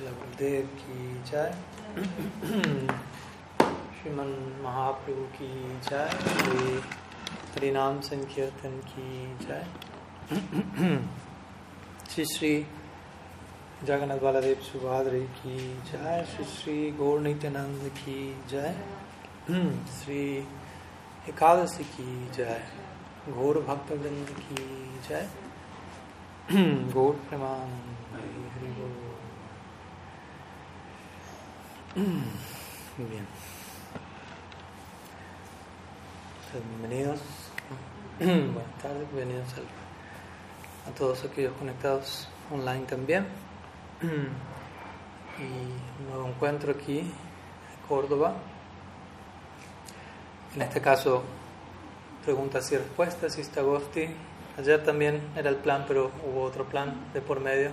Srila Gurudev ki jai. Shriman Mahaprabhu ki jai. Shri Harinam Sankirtan ki jai. Shri Shri Jagannath Baladev Subhadri ki jai. Shri Shri Gaur Nityananda ki jai. Shri Ekadasi ki jai. Gaur Bhakta Vrinda ki jai. Muy bien. Bienvenidos. Buenas tardes, bienvenidos a todos aquellos conectados online también. Y un nuevo encuentro aquí en Córdoba. En este caso, preguntas y respuestas, Istagosti. Ayer también era el plan, pero hubo otro plan de por medio.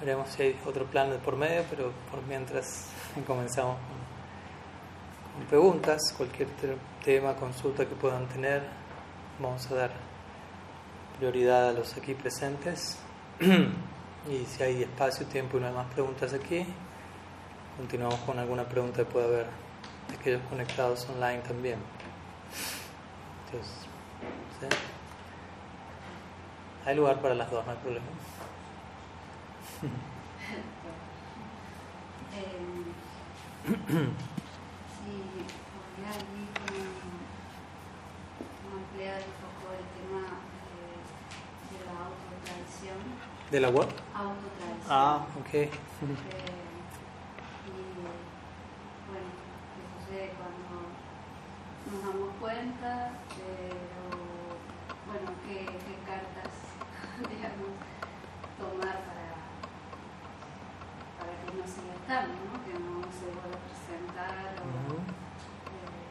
Veremos si hay otro plan de por medio, pero por mientras comenzamos con, preguntas, cualquier te- tema, consulta que puedan tener. Vamos a dar prioridad a los aquí presentes. y si hay espacio, tiempo y no hay más preguntas aquí, continuamos con alguna pregunta que pueda haber de aquellos conectados online también. Entonces, ¿sí? hay lugar para las dos, no hay problema. Eh, sí, podría allí como, ampliar un poco el tema eh, de la autotradición. ¿De la web? Autotradición. Ah, ok. Eh, y bueno, sucede cuando nos damos cuenta, pero bueno, qué, qué cartas, digamos, tomar para, no siga estando, ¿no? que no se vuelva a presentar o... Ujú. eh,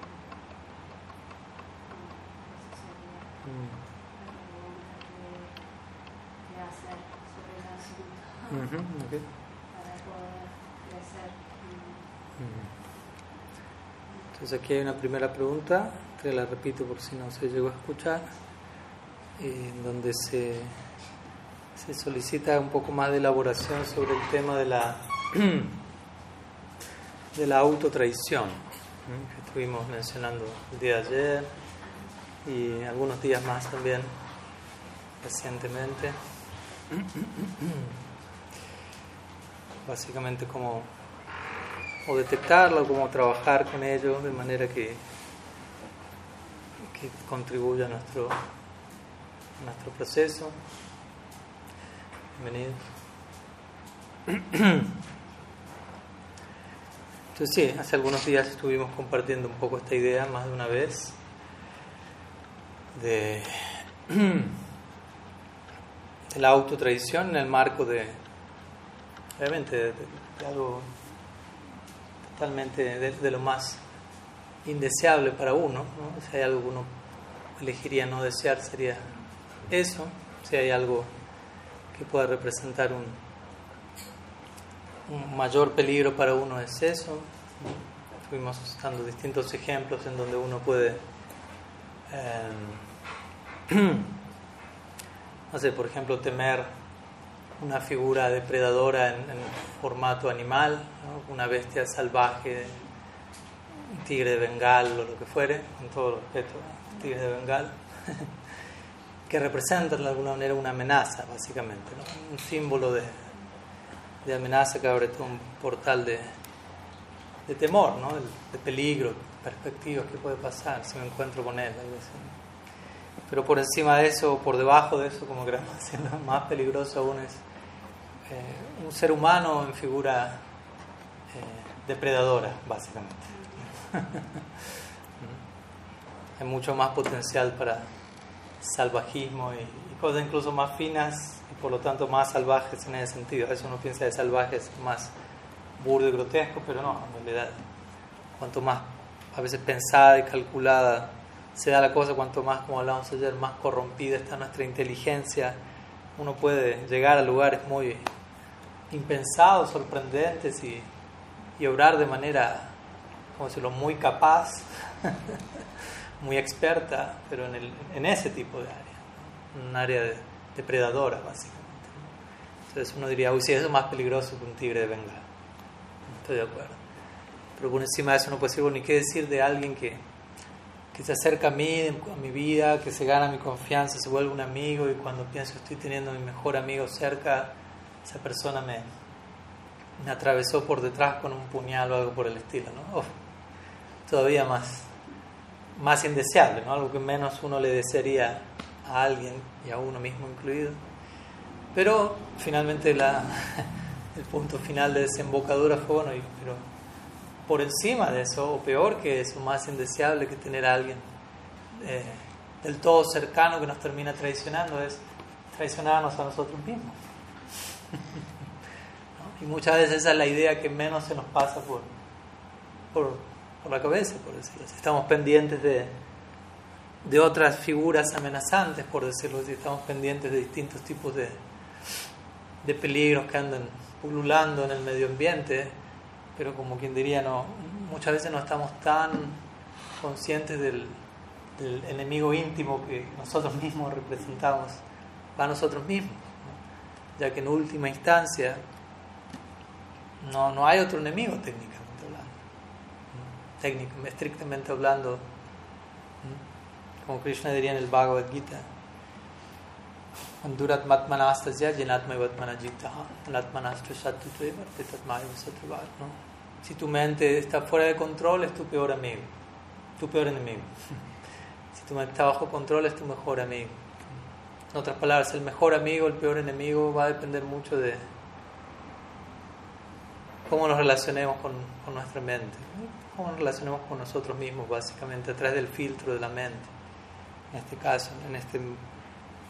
bueno, que hacer sobre el asunto para poder crecer. Entonces aquí hay una primera pregunta, que la repito por si no se llegó a escuchar, en donde se, se solicita un poco más de elaboración sobre el tema de la, de la autotraición, que estuvimos mencionando el día de ayer y algunos días más también recientemente. Básicamente como o detectarlo, como trabajar con ello de manera que, que contribuya a nuestro, nuestro proceso. Bienvenido. Entonces sí, hace algunos días estuvimos compartiendo un poco esta idea más de una vez de, la autotraición en el marco de, obviamente, de, algo totalmente de, lo más indeseable para uno. ¿no? Si hay algo que uno elegiría no desear sería eso. Si hay algo que pueda representar un mayor peligro para uno es eso. Estuvimos dando distintos ejemplos en donde uno puede, eh, no sé, por ejemplo, temer una figura depredadora en, formato animal, una bestia salvaje, un tigre de Bengal o lo que fuere, con todo respeto, tigre de Bengal, que representan de alguna manera una amenaza, básicamente, un símbolo de, de amenaza que abre todo un portal de, de temor, ¿no? de, peligro, perspectivas que puede pasar si me encuentro con él. Pero por encima de eso, por debajo de eso, como queremos decirlo, más peligroso aún es eh, un ser humano en figura eh, depredadora, básicamente. Hay mucho más potencial para salvajismo y, y cosas incluso más finas por lo tanto más salvajes en ese sentido. Veces uno piensa de salvajes más burdo y grotesco, pero no, en realidad, cuanto más a veces pensada y calculada se da la cosa, cuanto más, como hablábamos ayer, más corrompida está nuestra inteligencia, uno puede llegar a lugares muy impensados, sorprendentes y, y obrar de manera, como decirlo, muy capaz, muy experta, pero en, el, en ese tipo de área, un área de- depredadora, básicamente. Entonces uno diría, uy, sí, eso es más peligroso que un tigre de Bengala. Estoy de acuerdo. Pero por encima de eso no puede decir, bueno, ni qué decir de alguien que, que se acerca a mí, a mi vida, que se gana mi confianza, se vuelve un amigo y cuando pienso estoy teniendo a mi mejor amigo cerca, esa persona me, me atravesó por detrás con un puñal o algo por el estilo, ¿no? todavía más, más indeseable, ¿no? Algo que menos uno le desearía a alguien y a uno mismo incluido. Pero finalmente la, el punto final de desembocadura fue, bueno, pero por encima de eso, o peor que eso, más indeseable que tener a alguien eh, del todo cercano que nos termina traicionando, es traicionarnos a nosotros mismos. Y muchas veces esa es la idea que menos se nos pasa por, por, por la cabeza, por decirlo así. Estamos pendientes de, de otras figuras amenazantes, por decirlo así. Estamos pendientes de distintos tipos de, de peligros que andan pululando en el medio ambiente, pero como quien diría, no, muchas veces no estamos tan conscientes del, enemigo íntimo que nosotros mismos representamos a nosotros mismos, ya que en última instancia no, no hay otro enemigo técnicamente hablando. Técnicamente, estrictamente hablando, como Krishna diría en el Bhagavad Gita, Andurat matmanastasya jenatmai Si tu mente está fuera de control, es tu peor amigo, tu peor enemigo. Si tu mente está bajo control, es tu mejor amigo. En otras palabras, el mejor amigo, el peor enemigo va a depender mucho de, cómo nos relacionemos con, con nuestra mente, cómo nos relacionemos con nosotros mismos, básicamente, a través del filtro de la mente, en este caso, en esta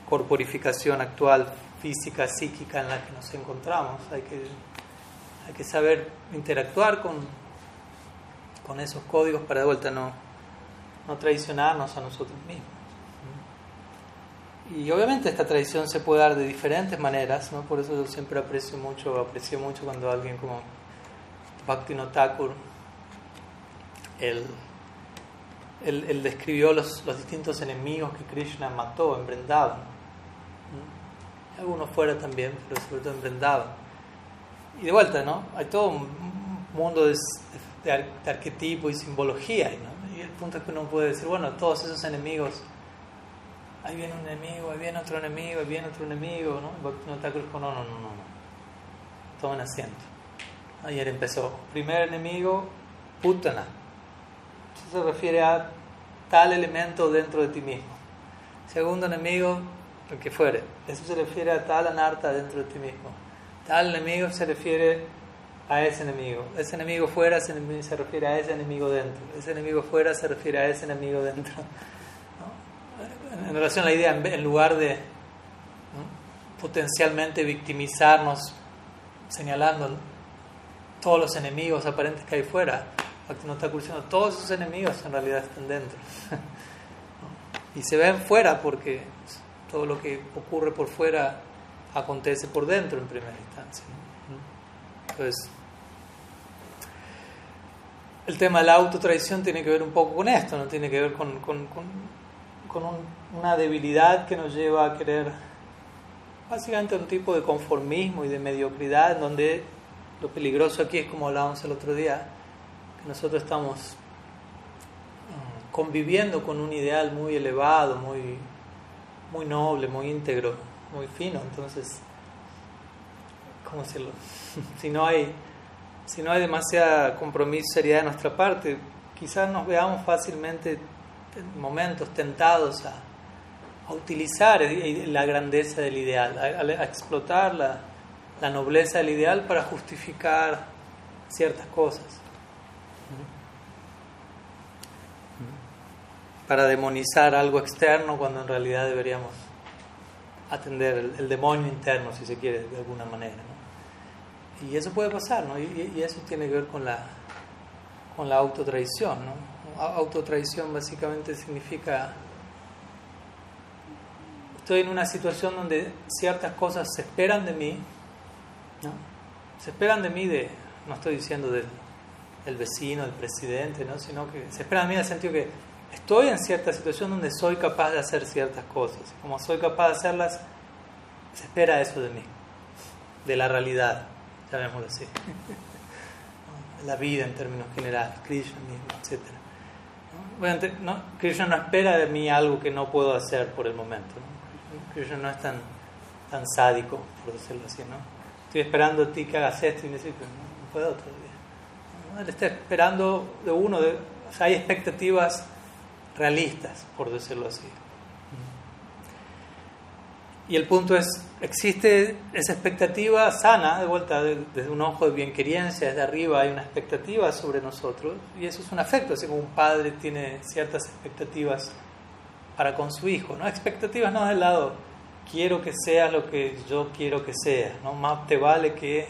corporificación actual, física, psíquica en la que nos encontramos. Hay que, hay que saber interactuar con, con esos códigos para de vuelta no, no traicionarnos a nosotros mismos. Y obviamente esta tradición se puede dar de diferentes maneras, ¿no? por eso yo siempre aprecio mucho, aprecio mucho cuando alguien como Bhaktivinoda Thakur, él, describió los, distintos enemigos que Krishna mató en Vrindavan. Algunos fuera también, pero sobre todo en Vrindavan. Y de vuelta, ¿no? Hay todo un mundo de, de, arquetipo y simbología. ¿no? Y el punto es que uno puede decir, bueno, todos esos enemigos, ahí viene un enemigo, ahí viene otro enemigo, ahí viene otro enemigo, ¿no? Thakur dijo, no, no, no, no, no. Tomen asiento. Ayer empezó. Primer enemigo, putana. Se refiere a tal elemento dentro de ti mismo. Segundo enemigo, el que fuere. Eso se refiere a tal anarta dentro de ti mismo. Tal enemigo se refiere a ese enemigo. Ese enemigo fuera se refiere a ese enemigo dentro. Ese enemigo fuera se refiere a ese enemigo dentro. En relación a la idea, en lugar de potencialmente victimizarnos señalando todos los enemigos aparentes que hay fuera. No está diciendo, todos esos enemigos en realidad están dentro. y se ven fuera porque todo lo que ocurre por fuera acontece por dentro en primera instancia. Entonces, el tema de la autotraición tiene que ver un poco con esto, no tiene que ver con, con, con, con una debilidad que nos lleva a querer básicamente un tipo de conformismo y de mediocridad donde lo peligroso aquí es como hablábamos el otro día, nosotros estamos mm, conviviendo con un ideal muy elevado, muy, muy noble, muy íntegro, muy fino. Entonces, ¿cómo decirlo? si no hay, si no hay demasiada compromiso, seriedad de nuestra parte, quizás nos veamos fácilmente en momentos tentados a, a utilizar la grandeza del ideal, a, a explotar la la nobleza del ideal para justificar ciertas cosas. Para demonizar algo externo cuando en realidad deberíamos atender el, demonio interno, si se quiere, de alguna manera. Y eso puede pasar, ¿no? Y, eso tiene que ver con la, con la autotraición. ¿no? Autotraición básicamente significa estoy en una situación donde ciertas cosas se esperan de mí se esperan de mí, de, no estoy diciendo del, vecino, del presidente, ¿no? sino que se esperan de mí en el sentido que estoy en cierta situación donde soy capaz de hacer ciertas cosas. Como soy capaz de hacerlas, se espera eso de mí. de la realidad, llamémoslo así. La vida en términos generales, Krishna mismo, etc. Bueno, no, Krishna no espera de mí algo que no puedo hacer por el momento. ¿no? Krishna no es tan, tan sádico, por decirlo así. ¿no? Estoy esperando a ti que hagas esto y me dice, no, puedo todavía. Él está esperando de uno, hay expectativas realistas, por decirlo así. Y el punto es, existe esa expectativa sana, de vuelta desde un ojo de bienquerencia, desde arriba hay una expectativa sobre nosotros, y eso es un afecto, así como un padre tiene ciertas expectativas para con su hijo, ¿no? Expectativas no del lado, quiero que sea lo que yo quiero que sea, ¿no? Más te vale que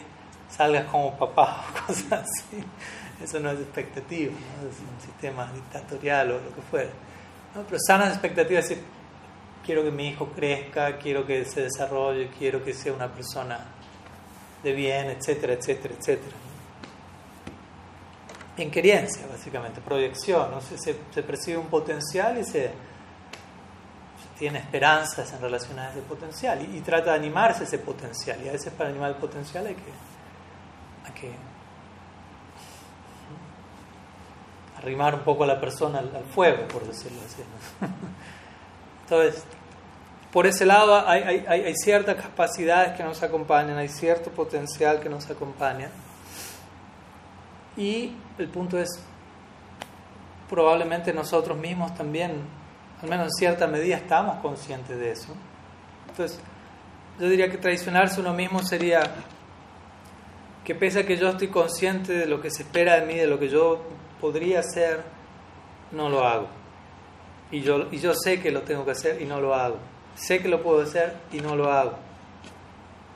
salgas como papá o cosas así. Eso no es expectativa, ¿no? es un sistema dictatorial o lo que fuera. Pero sanas expectativas, es quiero que mi hijo crezca, quiero que se desarrolle, quiero que sea una persona de bien, etcétera, etcétera, etcétera. Inquerencia, básicamente, proyección. ¿no? Se, se, percibe un potencial y se, tiene esperanzas en relación a ese potencial y, trata de animarse ese potencial. Y a veces para animar el potencial hay que, hay que arrimar un poco a la persona al, fuego, por decirlo así. Entonces, por ese lado hay, hay, hay, ciertas capacidades que nos acompañan, hay cierto potencial que nos acompaña. Y el punto es, probablemente nosotros mismos también, al menos en cierta medida, estamos conscientes de eso. Entonces, yo diría que traicionarse uno mismo sería que pese a que yo estoy consciente de lo que se espera de mí, de lo que yo podría hacer, no lo hago. Y yo, y yo sé que lo tengo que hacer y no lo hago. Sé que lo puedo hacer y no lo hago.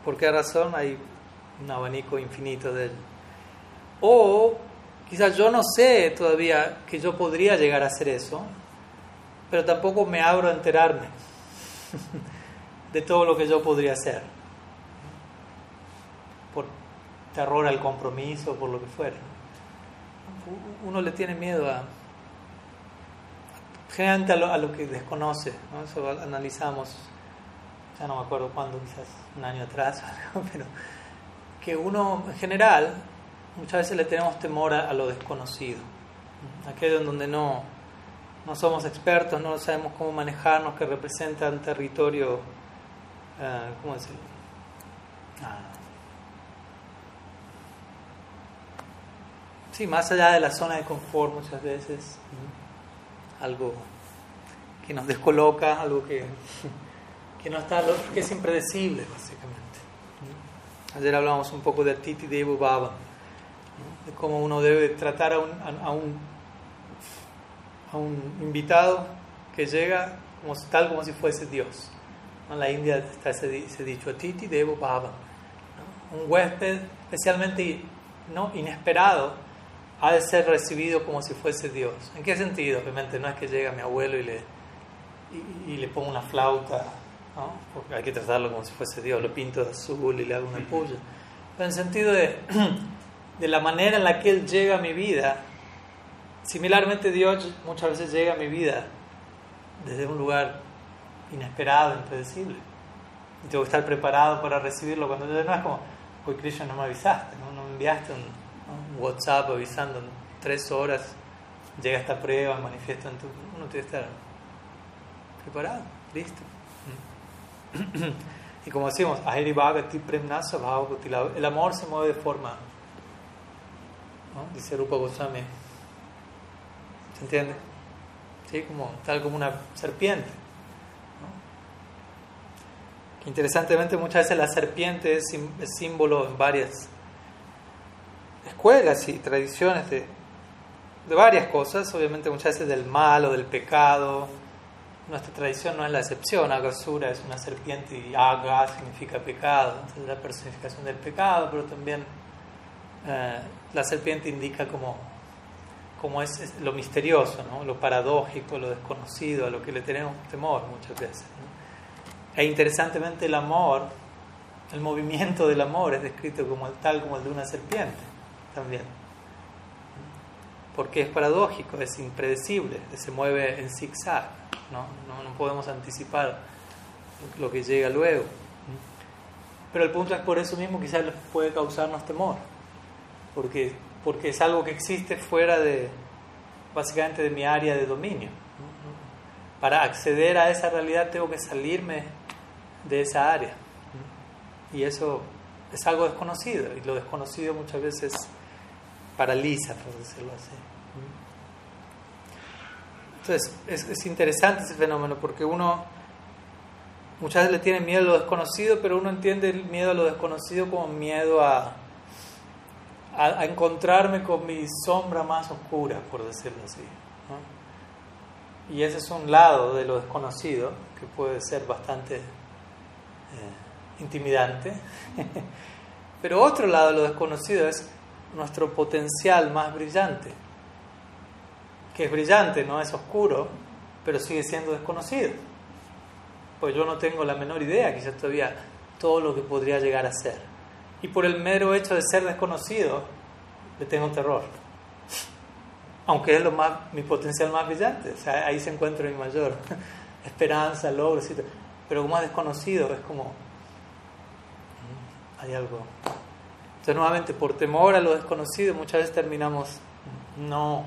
¿Por qué razón? Hay un abanico infinito de él. O quizás yo no sé todavía que yo podría llegar a hacer eso, pero tampoco me abro a enterarme de todo lo que yo podría hacer. Por terror al compromiso, por lo que fuera. Uno le tiene miedo a generalmente a lo, que desconoce, ¿no? eso analizamos, ya no me acuerdo cuándo, quizás un año atrás, pero que uno en general muchas veces le tenemos temor a, lo desconocido, aquello en donde no, no somos expertos, no sabemos cómo manejarnos, que representa un territorio, uh, ¿cómo decirlo? Ah. Sí, más allá de la zona de confort muchas veces algo que nos descoloca, algo que, que no está, que es impredecible, básicamente. Ayer hablamos un poco de Titi Devo Baba, de cómo uno debe tratar a un, a, un, a un invitado que llega como, tal como si fuese Dios. En la India está ese, dicho, Titi Devo Baba. Un huésped especialmente no inesperado ha de ser recibido como si fuese Dios. ¿En qué sentido? Obviamente no es que llega mi abuelo y le, y, le pongo una flauta, ¿no? porque hay que tratarlo como si fuese Dios, lo pinto de azul y le hago una puya. Pero en sentido de, de la manera en la que Él llega a mi vida, similarmente Dios muchas veces llega a mi vida desde un lugar inesperado, impredecible. Y tengo que estar preparado para recibirlo cuando no es como, hoy Krishna no me avisaste, no, no me enviaste un WhatsApp avisando en tres horas llega esta prueba, manifiesta en tu... Uno tiene que estar preparado, listo. Y como decimos, el amor se mueve de forma, ¿no? dice Rupa Goswami. ¿Se entiende? ¿Sí? Como, tal como una serpiente. Que interesantemente muchas veces la serpiente es, es símbolo en varias escuelas y tradiciones de, de varias cosas, obviamente muchas veces del mal o del pecado. Nuestra tradición no es la excepción, Agasura es una serpiente y Aga significa pecado, entonces la personificación del pecado, pero también eh, la serpiente indica como, como es, lo misterioso, ¿no? lo paradójico, lo desconocido, a lo que le tenemos temor muchas veces. E interesantemente el amor, el movimiento del amor es descrito como tal como el de una serpiente también. Porque es paradójico, es impredecible, se mueve en zigzag, ¿no? No, no podemos anticipar lo que llega luego. Pero el punto es por eso mismo quizás puede causarnos temor, porque, porque es algo que existe fuera de, básicamente, de mi área de dominio. Para acceder a esa realidad tengo que salirme de esa área. Y eso es algo desconocido, y lo desconocido muchas veces paraliza, por decirlo así. Entonces, es, es interesante ese fenómeno porque uno muchas veces le tiene miedo a lo desconocido, pero uno entiende el miedo a lo desconocido como miedo a, a, encontrarme con mi sombra más oscura, por decirlo así. Y ese es un lado de lo desconocido que puede ser bastante eh, intimidante. pero otro lado de lo desconocido es nuestro potencial más brillante, que es brillante, no es oscuro, pero sigue siendo desconocido. Pues yo no tengo la menor idea, quizás todavía, todo lo que podría llegar a ser. Y por el mero hecho de ser desconocido, le tengo terror. Aunque es lo más, mi potencial más brillante, ahí se encuentra mi mayor esperanza, logro, pero como es desconocido, es como, mm, hay algo. Entonces, nuevamente, por temor a lo desconocido, muchas veces terminamos no,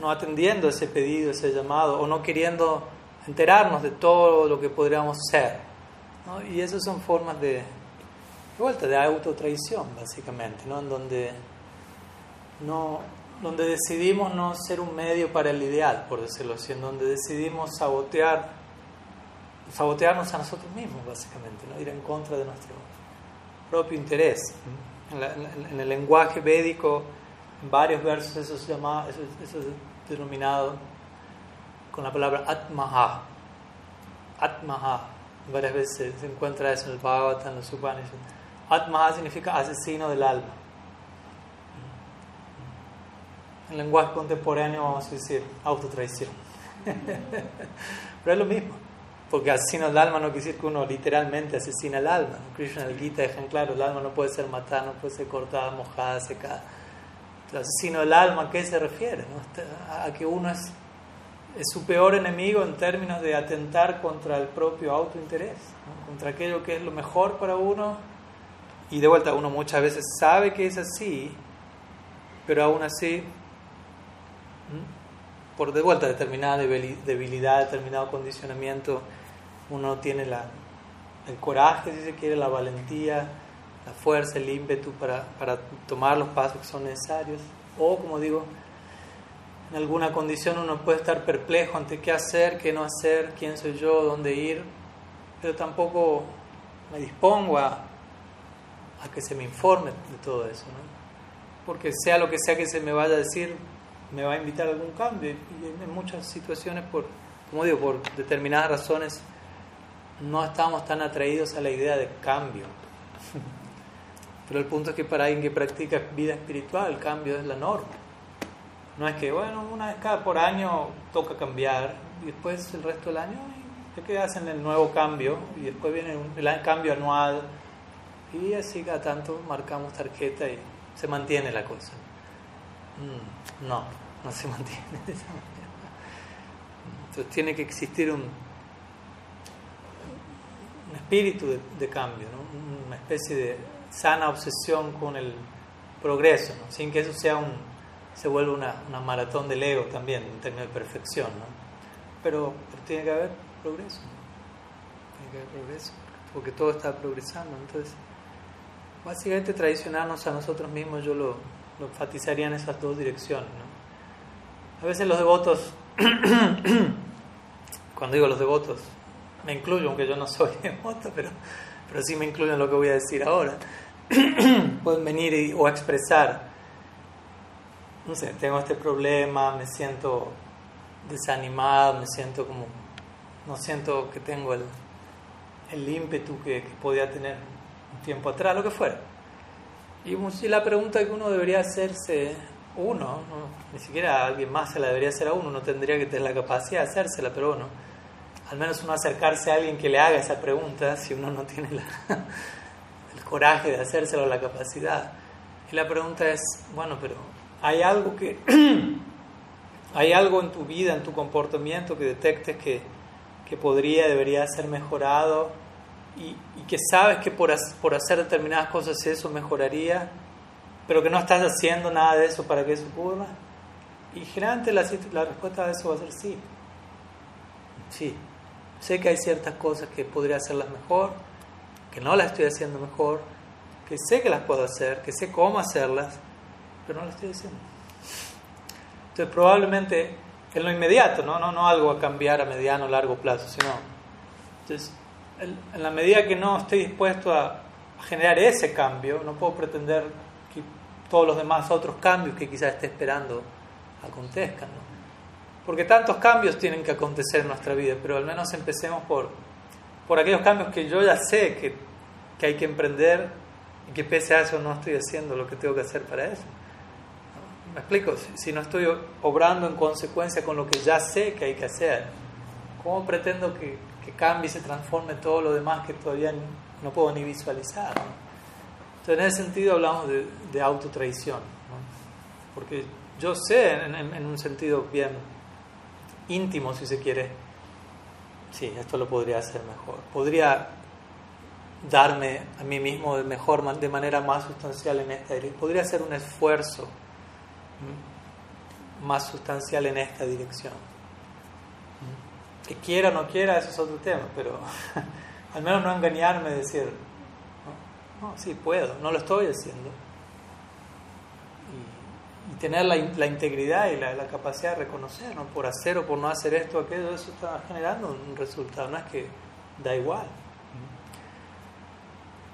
no atendiendo ese pedido, ese llamado, o no queriendo enterarnos de todo lo que podríamos ser. Y esas son formas de, vuelta, de autotraición, básicamente, ¿no? en donde, no, donde decidimos no ser un medio para el ideal, por decirlo así, en donde decidimos sabotear, sabotearnos a nosotros mismos, básicamente, ¿no? ir en contra de nuestro propio interés. En, el lenguaje védico, en varios versos, eso se llama, eso, eso es denominado con la palabra Atmaha. Atmaha. Varias veces se encuentra eso en el Bhagavatam, en los Upanishads. Atmaha significa asesino del alma. En lenguaje contemporáneo vamos a decir autotraición. Pero es lo mismo. Porque asesino del alma no quiere decir que uno literalmente asesina el alma. Krishna en el Gita dejan claro, el alma no puede ser matada, no puede ser cortada, mojada, secada. El asesino del alma, ¿a qué se refiere? A que uno es es su peor enemigo en términos de atentar contra el propio autointerés, contra aquello que es lo mejor para uno. Y de vuelta, uno muchas veces sabe que es así, pero aún así, por de vuelta determinada debilidad, determinado condicionamiento, uno tiene la, el coraje, si se quiere, la valentía, la fuerza, el ímpetu para, para tomar los pasos que son necesarios. O, como digo, en alguna condición uno puede estar perplejo ante qué hacer, qué no hacer, quién soy yo, dónde ir, pero tampoco me dispongo a, que se me informe de todo eso, ¿no? porque sea lo que sea que se me vaya a decir, me va a invitar a algún cambio y en muchas situaciones, por, como digo, por determinadas razones, no estamos tan atraídos a la idea de cambio. Pero el punto es que para alguien que practica vida espiritual, el cambio es la norma. No es que, bueno, una vez cada por año toca cambiar y después el resto del año ya que hacen el nuevo cambio y después viene el cambio anual y así cada tanto marcamos tarjeta y se mantiene la cosa. Mm, no, no se mantiene. Entonces tiene que existir un, un espíritu de, cambio, una especie de sana obsesión con el progreso, sin que eso sea un se vuelve una, una maratón del ego también, en términos de perfección, ¿no? Pero, tiene que haber progreso, tiene que haber progreso, porque todo está progresando. Entonces, básicamente traicionarnos a nosotros mismos yo lo, lo enfatizaría en esas dos direcciones. ¿no? A veces los devotos, cuando digo los devotos, me incluyo, aunque yo no soy devoto, pero, pero sí me incluyo en lo que voy a decir ahora, pueden venir y, o expresar. No sé, tengo este problema, me siento desanimado, me siento como, no siento que tengo el, el ímpetu que, podía tener un tiempo atrás, lo que fuera. Y, la pregunta que uno debería hacerse, uno, ni siquiera alguien más se la debería hacer a uno, no tendría que tener la capacidad de hacérsela, pero uno, al menos uno acercarse a alguien que le haga esa pregunta, si uno no tiene el coraje de hacérsela o la capacidad. Y la pregunta es, bueno, pero hay algo que hay algo en tu vida, en tu comportamiento que detectes que, que podría, debería ser mejorado y, que sabes que por, por hacer determinadas cosas eso mejoraría, pero que no estás haciendo nada de eso para que eso ocurra? Y generalmente la, la respuesta a eso va a ser sí. Sí. Sé que hay ciertas cosas que podría hacerlas mejor, que no las estoy haciendo mejor, que sé que las puedo hacer, que sé cómo hacerlas, pero no las estoy haciendo. Entonces probablemente en lo inmediato, no, no, no algo a cambiar a mediano o largo plazo, sino entonces, en la medida que no estoy dispuesto a generar ese cambio, no puedo pretender que todos los demás otros cambios que quizás esté esperando acontezcan. ¿no? Porque tantos cambios tienen que acontecer en nuestra vida, pero al menos empecemos por, por aquellos cambios que yo ya sé que, que hay que emprender y que pese a eso no estoy haciendo lo que tengo que hacer para eso. ¿Me explico? Si, no estoy obrando en consecuencia con lo que ya sé que hay que hacer, ¿cómo pretendo que, que cambie y se transforme todo lo demás que todavía no puedo ni visualizar? Entonces, en ese sentido hablamos de, de autotraición, porque yo sé en, en un sentido bien íntimo, si se quiere, sí, esto lo podría hacer mejor. Podría darme a mí mismo de mejor, de manera más sustancial en esta dirección. Podría hacer un esfuerzo más sustancial en esta dirección. Que quiera o no quiera, eso es otro tema, pero al menos no engañarme, decir, no, no sí puedo, no lo estoy haciendo tener la, integridad y la, capacidad de reconocer, ¿no? por hacer o por no hacer esto o aquello, eso está generando un resultado, no es que da igual.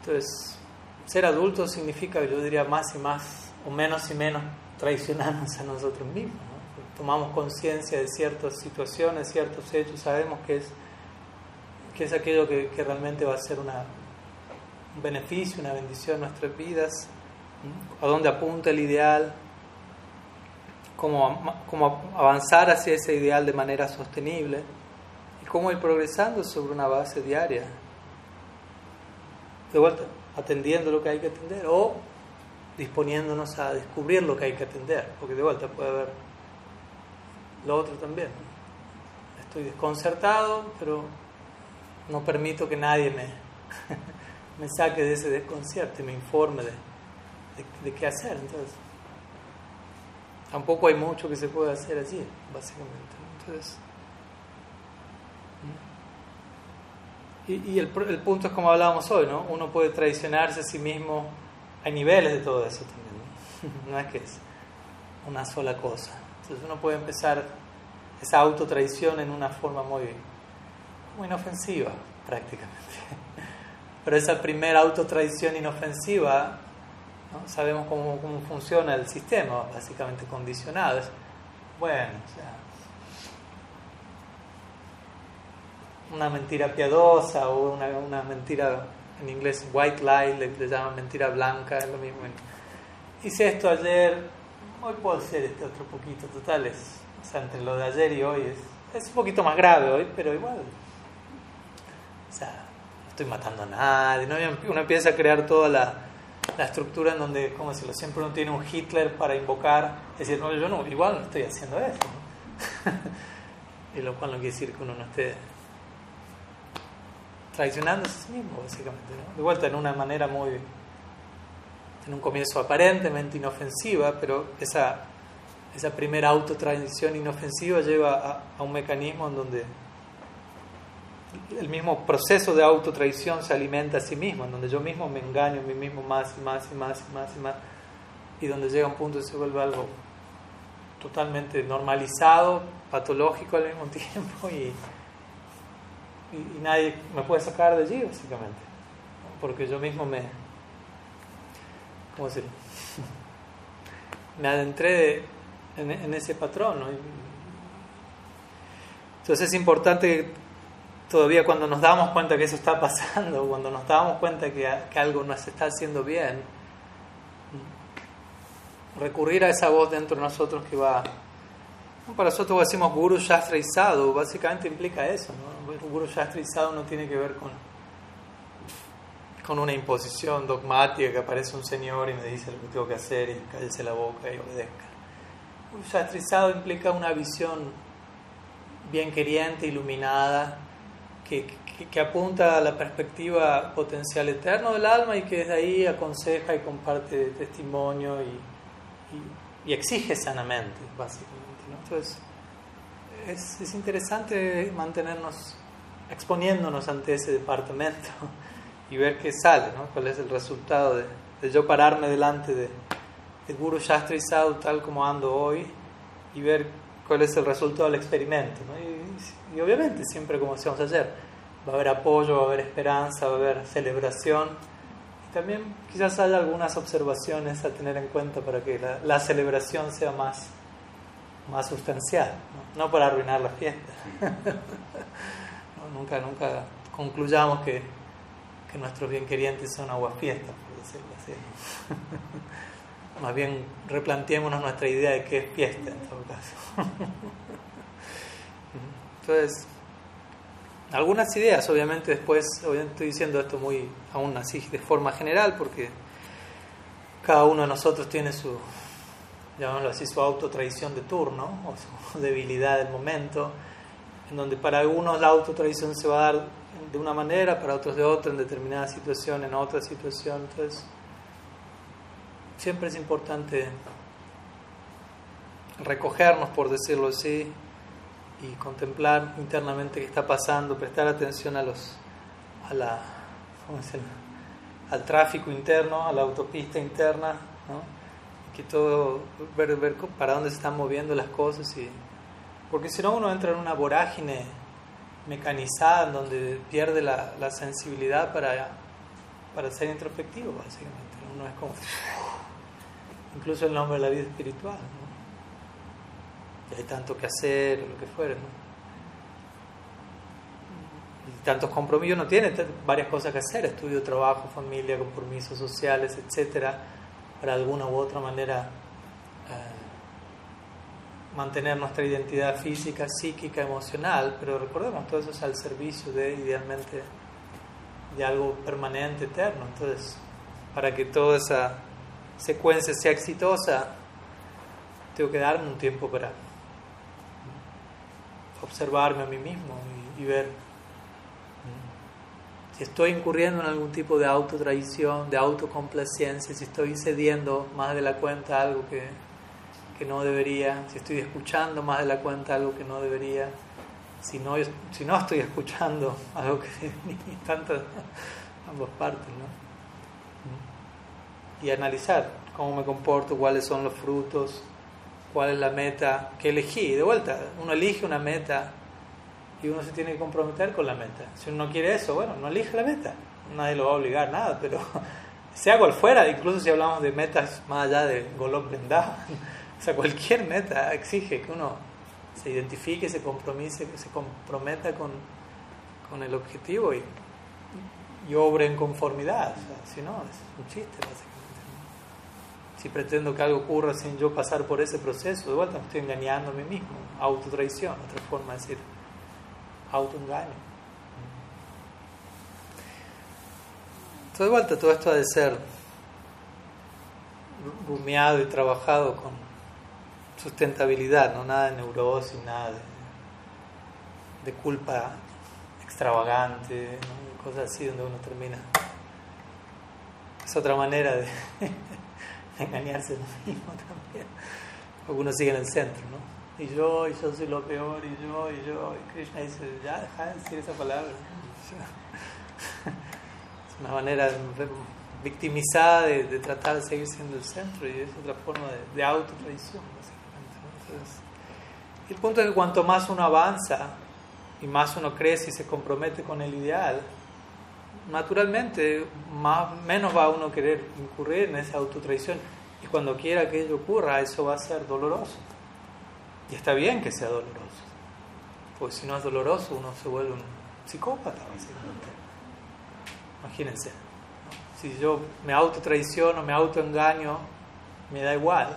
Entonces, ser adulto significa, yo diría, más y más, o menos y menos, traicionarnos a nosotros mismos. ¿no? Tomamos conciencia de ciertas situaciones, ciertos hechos, sabemos que es, que es aquello que, que realmente va a ser una, un beneficio, una bendición en nuestras vidas, a dónde apunta el ideal, cómo, avanzar hacia ese ideal de manera sostenible y cómo ir progresando sobre una base diaria. De vuelta, atendiendo lo que hay que atender o disponiéndonos a descubrir lo que hay que atender, porque de vuelta puede haber lo otro también. Estoy desconcertado, pero no permito que nadie me, me saque de ese desconcierto y me informe de, de qué hacer. Entonces, tampoco hay mucho que se pueda hacer allí, básicamente. Entonces, y, y el, el, punto es como hablábamos hoy, ¿no? Uno puede traicionarse a sí mismo, hay niveles de todo eso también, ¿no? no es que es una sola cosa. Entonces uno puede empezar esa autotraición en una forma muy, muy inofensiva, prácticamente. Pero esa primera autotraición inofensiva Sabemos cómo, cómo, funciona el sistema, básicamente condicionado. bueno, o una mentira piadosa o una, una, mentira, en inglés white lie, le, llaman mentira blanca, es lo mismo. Hice esto ayer, hoy puedo hacer este otro poquito, total, o sea, entre lo de ayer y hoy es, es un poquito más grave hoy, pero igual. O sea, no estoy matando a nadie, ¿no? uno empieza a crear toda la la estructura en donde, como decirlo, siempre uno tiene un Hitler para invocar, decir, no, yo no, igual no estoy haciendo eso. y lo cual no quiere decir que uno no esté traicionándose a sí mismo, básicamente. De vuelta, en una manera muy. en un comienzo aparentemente inofensiva, pero esa, esa primera autotraición inofensiva lleva a, a un mecanismo en donde el mismo proceso de autotraición se alimenta a sí mismo, en donde yo mismo me engaño a mí mismo más y más y más y más y más, y donde llega un punto y se vuelve algo totalmente normalizado, patológico al mismo tiempo, y, y, nadie me puede sacar de allí, básicamente, porque yo mismo me, ¿cómo decirlo? me adentré en, en ese patrón, ¿no? Entonces es importante todavía cuando nos damos cuenta que eso está pasando, cuando nos damos cuenta que, que algo no se está haciendo bien, recurrir a esa voz dentro de nosotros que va... Para nosotros decimos Guru Shastra básicamente implica eso. ¿no? Guru Shastra no tiene que ver con, con una imposición dogmática que aparece un señor y me dice lo que tengo que hacer y cállese la boca y obedezca. Guru Shastra implica una visión bien queriente, iluminada, que, que, apunta a la perspectiva potencial eterno del alma y que desde ahí aconseja y comparte testimonio y, y, exige sanamente, básicamente. Entonces, es, es, interesante mantenernos exponiéndonos ante ese departamento y ver qué sale, ¿no? cuál es el resultado de, de yo pararme delante de, de Guru Shastri Sadhu tal como ando hoy y ver cuál es el resultado del experimento. ¿no? Y, y, obviamente, siempre como decíamos ayer, va a haber apoyo, va a haber esperanza, va a haber celebración. Y también quizás haya algunas observaciones a tener en cuenta para que la, celebración sea más, más sustancial, ¿no? para arruinar la fiesta. nunca, nunca concluyamos que, que nuestros bienquerientes son aguafiestas, por decirlo así. Más bien replanteémonos nuestra idea de qué es fiesta en todo caso. Entonces, algunas ideas, obviamente después, obviamente estoy diciendo esto muy aún así de forma general, porque cada uno de nosotros tiene su, llamémoslo así, su autotradición de turno, o su debilidad del momento, en donde para algunos la autotradición se va a dar de una manera, para otros de otra, en determinada situación, en otra situación. Entonces, siempre es importante recogernos, por decirlo así, y contemplar internamente qué está pasando, prestar atención a los a la al tráfico interno, a la autopista interna, ¿no? ver, ver para dónde se están moviendo las cosas y porque si no uno entra en una vorágine mecanizada en donde pierde la, la sensibilidad para, para ser introspectivo básicamente uno es como incluso el nombre de la vida espiritual. Hay tanto que hacer, lo que fuere, ¿no? Y tantos compromisos, no tiene varias cosas que hacer, estudio, trabajo, familia, compromisos sociales, etcétera, para alguna u otra manera eh, mantener nuestra identidad física, psíquica, emocional, pero recordemos, todo eso es al servicio de, idealmente, de algo permanente, eterno. Entonces, para que toda esa secuencia sea exitosa, tengo que darme un tiempo para observarme a mí mismo y, ver si estoy incurriendo en algún tipo de autotraición, de autocomplacencia, si estoy cediendo más de la cuenta algo que, que, no debería, si estoy escuchando más de la cuenta algo que no debería, si no, si no estoy escuchando algo que tanto ambas partes, ¿no? Mm. Y analizar cómo me comporto, cuáles son los frutos, cuál es la meta que elegí. De vuelta, uno elige una meta y uno se tiene que comprometer con la meta. Si uno no quiere eso, bueno, no elige la meta. Nadie lo va a obligar, nada, pero sea cual fuera, incluso si hablamos de metas más allá de Golok Vrindavan, o sea, cualquier meta exige que uno se identifique, se compromise, se comprometa con, con el objetivo y, y obre en conformidad. Si no, es un chiste, básicamente si pretendo que algo ocurra sin yo pasar por ese proceso, de vuelta me estoy engañando a mí mismo, autotraición, otra forma de decir autoengaño. Entonces, de vuelta, todo esto ha de ser rumiado y trabajado con sustentabilidad, no nada de neurosis, nada de, culpa extravagante, cosas así donde uno termina. Es otra manera de engañarse lo mismo también. Porque uno sigue en el centro, ¿no? Y yo, y yo soy lo peor, y yo, y yo. Y Krishna dice, ya, deja de decir esa palabra. Es una manera victimizada de, de, tratar de seguir siendo el centro y es otra forma de, de autotraición, básicamente. Entonces, el punto es que cuanto más uno avanza y más uno crece y se compromete con el ideal, naturalmente más, menos va uno a querer incurrir en esa autotraición. Y cuando quiera que ello ocurra, eso va a ser doloroso. Y está bien que sea doloroso. Porque si no es doloroso, uno se vuelve un psicópata, básicamente. Imagínense. Si yo me autotraiciono, me autoengaño, me da igual.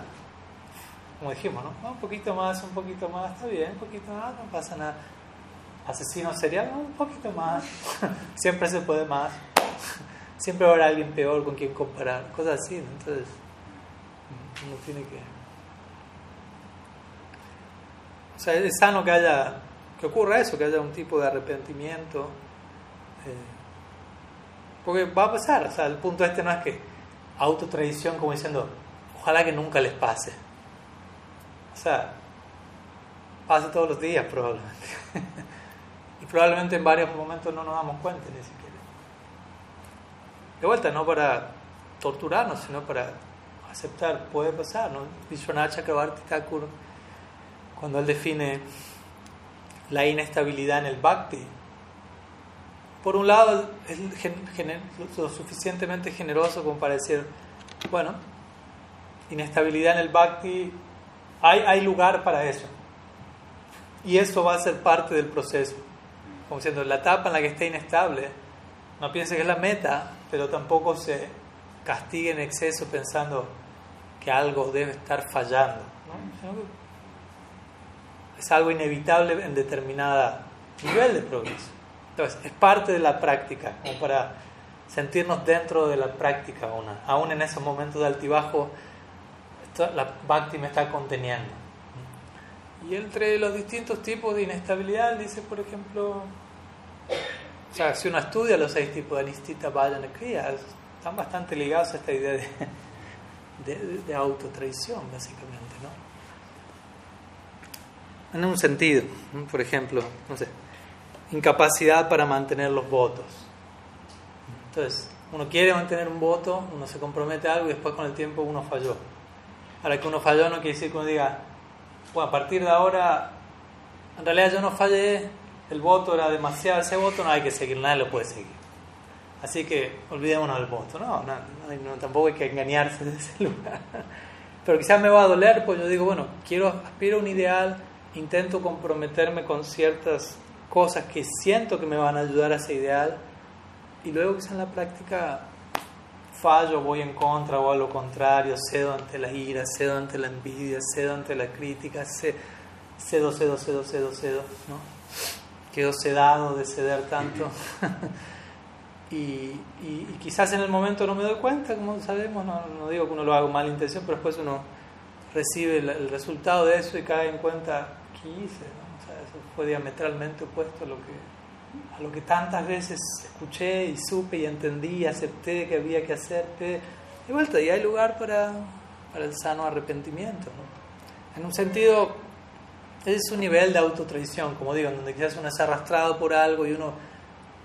Como dijimos, ¿no? Un poquito más, un poquito más, está bien, un poquito más, no pasa nada asesino serial, un poquito más. Siempre se puede más. Siempre haber alguien peor con quien comparar. Cosas así, Entonces, uno tiene que. O sea, es sano que haya. que ocurra eso, que haya un tipo de arrepentimiento porque va a pasar, o sea, el punto este no es que autotradición como diciendo, ojalá que nunca les pase. O sea, pasa todos los días probablemente. y probablemente en varios momentos no nos damos cuenta ni siquiera. De vuelta, no para torturarnos, sino para aceptar, puede pasar. ¿no? Vishwanath Thakur, cuando él define la inestabilidad en el bhakti, por un lado es lo suficientemente generoso como para decir, bueno, inestabilidad en el bhakti, hay, hay lugar para eso. Y eso va a ser parte del proceso. Como diciendo, la etapa en la que esté inestable, no piense que es la meta, pero tampoco se castigue en exceso pensando que algo debe estar fallando. Es algo inevitable en determinada nivel de progreso. Entonces, es parte de la práctica, como para sentirnos dentro de la práctica, una. aún en esos momentos de altibajo, la bhakti me está conteniendo. Y entre los distintos tipos de inestabilidad, dice, por ejemplo, o sea, si uno estudia los seis tipos de anistita, vayan kriya, están bastante ligados a esta idea de, de, de autotraición, básicamente, ¿no? En un sentido, por ejemplo, no sé, incapacidad para mantener los votos. Entonces, uno quiere mantener un voto, uno se compromete a algo y después con el tiempo uno falló. Ahora que uno falló no quiere decir que uno diga, bueno, a partir de ahora, en realidad yo no fallé, el voto era demasiado, ese voto no hay que seguir, nadie lo puede seguir. Así que olvidémonos del voto. No, no, no, tampoco hay que engañarse de ese lugar. Pero quizás me va a doler, pues yo digo, bueno, quiero, aspiro a un ideal, intento comprometerme con ciertas cosas que siento que me van a ayudar a ese ideal y luego quizá en la práctica fallo, voy en contra o a lo contrario, cedo ante la ira, cedo ante la envidia, cedo ante la crítica, cedo, cedo, cedo, cedo, cedo, ¿no? Quedo sedado de ceder tanto. y, y, quizás en el momento no me doy cuenta, como sabemos, no, no digo que uno lo haga con mala intención, pero después uno recibe el, el resultado de eso y cae en cuenta, ¿qué hice? fue diametralmente opuesto a lo que, a lo que tantas veces escuché y supe y entendí y acepté que había que hacer. De vuelta, y hay lugar para, para el sano arrepentimiento. En un sentido, es un nivel de autotraición, como digo, donde quizás uno es arrastrado por algo y uno,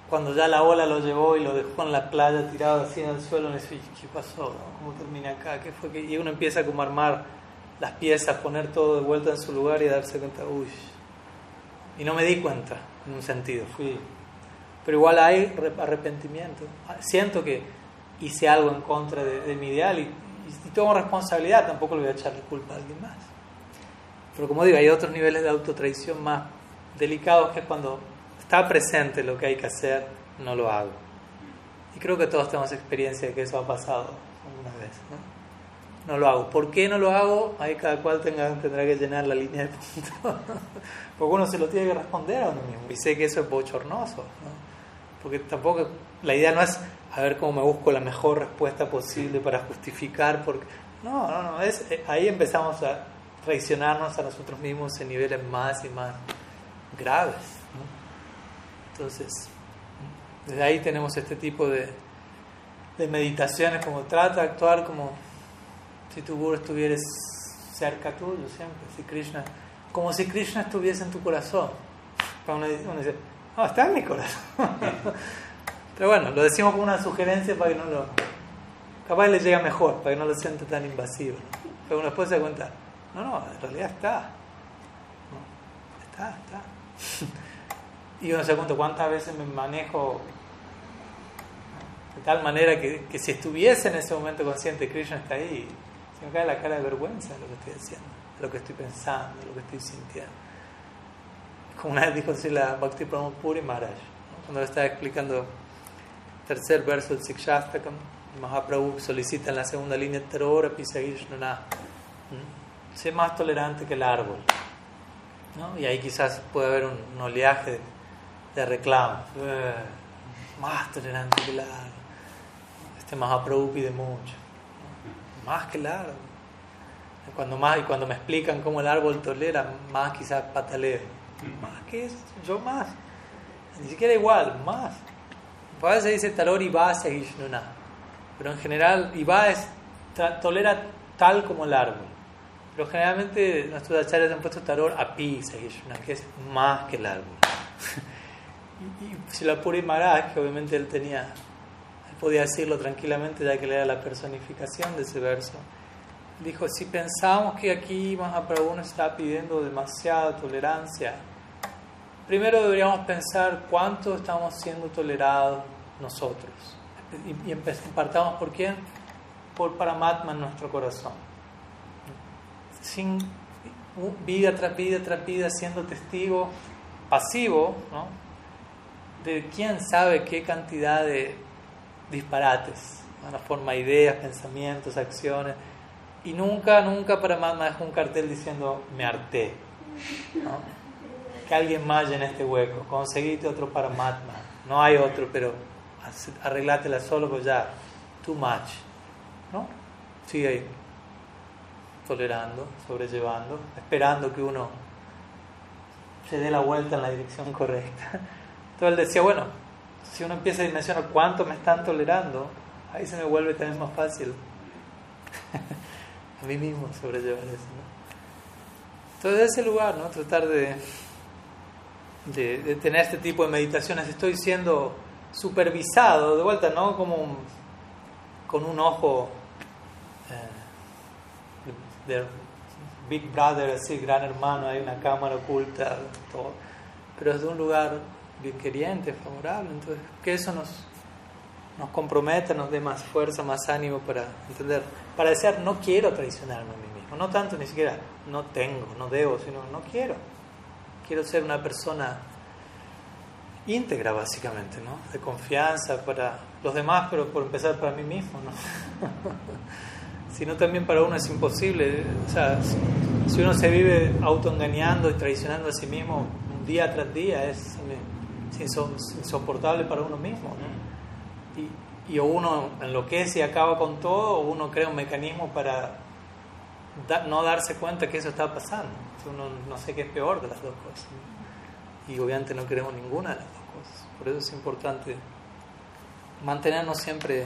cuando ya la ola lo llevó y lo dejó en la playa tirado así en el suelo, uno dice, ¿qué pasó? ¿Cómo terminé acá? ¿Qué fue? Y uno empieza como a armar las piezas, poner todo de vuelta en su lugar y darse cuenta, uy, y no me di cuenta, en un sentido. Fui, pero igual hay arrepentimiento. Siento que hice algo en contra de, mi ideal y, y, tengo responsabilidad, tampoco le voy a echarle culpa a alguien más. Pero como digo, hay otros niveles de autotraición más delicados que cuando está presente lo que hay que hacer, no lo hago. Y creo que todos tenemos experiencia de que eso ha pasado alguna vez. ¿no? no lo hago. ¿Por qué no lo hago? Ahí cada cual tenga, tendrá que llenar la línea de puntos. Porque uno se lo tiene que responder a uno mismo. Y sé que eso es bochornoso. Porque tampoco, la idea no es a ver cómo me busco la mejor respuesta posible para justificar. Porque, no, no, no. Es, eh, ahí empezamos a traicionarnos a nosotros mismos en niveles más y más graves. Entonces, desde ahí tenemos este tipo de, de meditaciones como trata de actuar como si tu guru estuvieras cerca tuyo siempre. Si Krishna como si Krishna estuviese en tu corazón. Uno dice, no, está en mi corazón. Pero bueno, lo decimos como una sugerencia para que no lo... Capaz le llega mejor, para que no lo sienta tan invasivo. Pero uno después se cuenta, no, no, en realidad está. Está, está. Y uno se cuenta cuántas veces me manejo de tal manera que, que si estuviese en ese momento consciente, Krishna está ahí, se me cae la cara de vergüenza de lo que estoy haciendo lo que estoy pensando, lo que estoy sintiendo. Como una vez dijo la Bhakti Pramod Puri Maharaj, cuando estaba explicando el tercer verso del Sikshastakam, Mahaprabhu solicita en la segunda línea Tarora Pisagishna, sé más tolerante que el árbol. ¿no? Y ahí quizás puede haber un, oleaje de, reclamo. Eh, más tolerante que el árbol. Este Mahaprabhu pide mucho. Más que el árbol. Cuando más, y cuando me explican cómo el árbol tolera, más quizás pataleo. Más que eso, yo más. Ni siquiera igual, más. A veces dice Taror Iba Sahishnuna, pero en general Iba es, tolera tal como el árbol. Pero generalmente nuestros acharyas han puesto Taror Api Sahishnuna, que es más que árbol. y, y la Puri Maharaj, que obviamente él tenía, él podía decirlo tranquilamente ya que le era la personificación de ese verso, dijo, si pensamos que aquí Mahaprabhu nos está pidiendo demasiada tolerancia, primero deberíamos pensar cuánto estamos siendo tolerados nosotros. Y, y partamos por quién? Por Paramatma en nuestro corazón. Sin vida tras vida tras vida siendo testigo pasivo, ¿no? de quién sabe qué cantidad de disparates, una forma ideas, pensamientos, acciones, y nunca, nunca Paramatma dejó un cartel diciendo me harté. ¿no? que alguien más llene este hueco, conseguite otro Paramatma, no hay otro, pero arreglátela solo, pues ya, too much, ¿no? Sigue ahí, tolerando, sobrellevando, esperando que uno se dé la vuelta en la dirección correcta. Entonces él decía, bueno, si uno empieza a dimensionar cuánto me están tolerando, ahí se me vuelve también más fácil a mí mismo sobrellevar eso. ¿no? Entonces, ese lugar, ¿no? Tratar de de, tener este tipo de meditaciones, estoy siendo supervisado, de vuelta, ¿no? Como con un ojo de Big Brother, así, gran hermano, hay una cámara oculta, todo. pero es de un lugar bien queriente, favorable, entonces que eso nos, nos comprometa, nos dé más fuerza, más ánimo para entender, para decir, no quiero traicionarme a mí mismo, no tanto ni siquiera no tengo, no debo, sino no quiero quiero ser una persona íntegra básicamente, ¿no? De confianza para los demás, pero por empezar para mí mismo, ¿no? si no también para uno es imposible, o sea, si uno se vive autoengañando y traicionando a sí mismo día tras día, es insoportable para uno mismo. Y, y uno enloquece y acaba con todo, o uno crea un mecanismo para no darse cuenta que eso está pasando uno no sé qué es peor de las dos cosas. Y obviamente no queremos ninguna de las dos cosas. Por eso es importante mantenernos siempre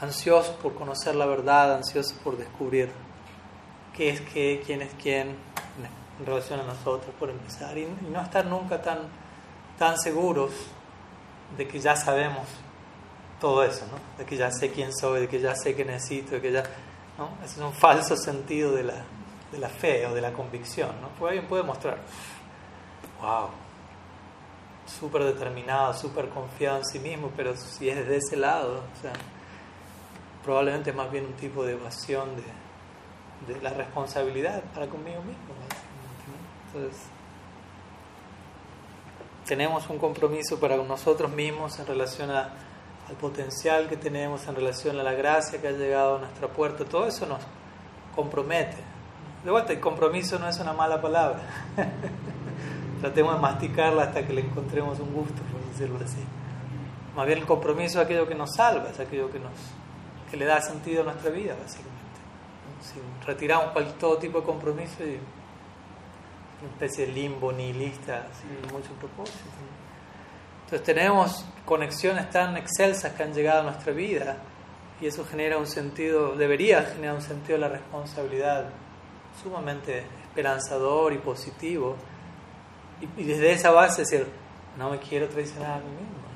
ansiosos por conocer la verdad, ansiosos por descubrir qué es qué, quién es quién en relación a nosotros, por empezar. Y, no estar nunca tan, tan seguros de que ya sabemos todo eso, ¿no? de que ya sé quién soy, de que ya sé qué necesito, de que ya... ¿no? Ese es un falso sentido de la, de la fe o de la convicción, ¿no? Porque alguien puede mostrar, wow, súper determinado, súper confiado en sí mismo, pero si es de ese lado, o sea, probablemente más bien un tipo de evasión de, de la responsabilidad para conmigo mismo. Entonces, tenemos un compromiso para nosotros mismos en relación a, al potencial que tenemos, en relación a la gracia que ha llegado a nuestra puerta, todo eso nos compromete de vuelta, el compromiso no es una mala palabra. Tratemos de masticarla hasta que le encontremos un gusto, por decirlo así. Más bien el compromiso es aquello que nos salva, es aquello que, nos, que le da sentido a nuestra vida, básicamente. Si retiramos todo tipo de compromiso y una especie de limbo nihilista sin mucho propósito. Entonces tenemos conexiones tan excelsas que han llegado a nuestra vida y eso genera un sentido, debería generar un sentido de la responsabilidad sumamente esperanzador y positivo. Y, desde esa base decir, no me quiero traicionar a mí mismo.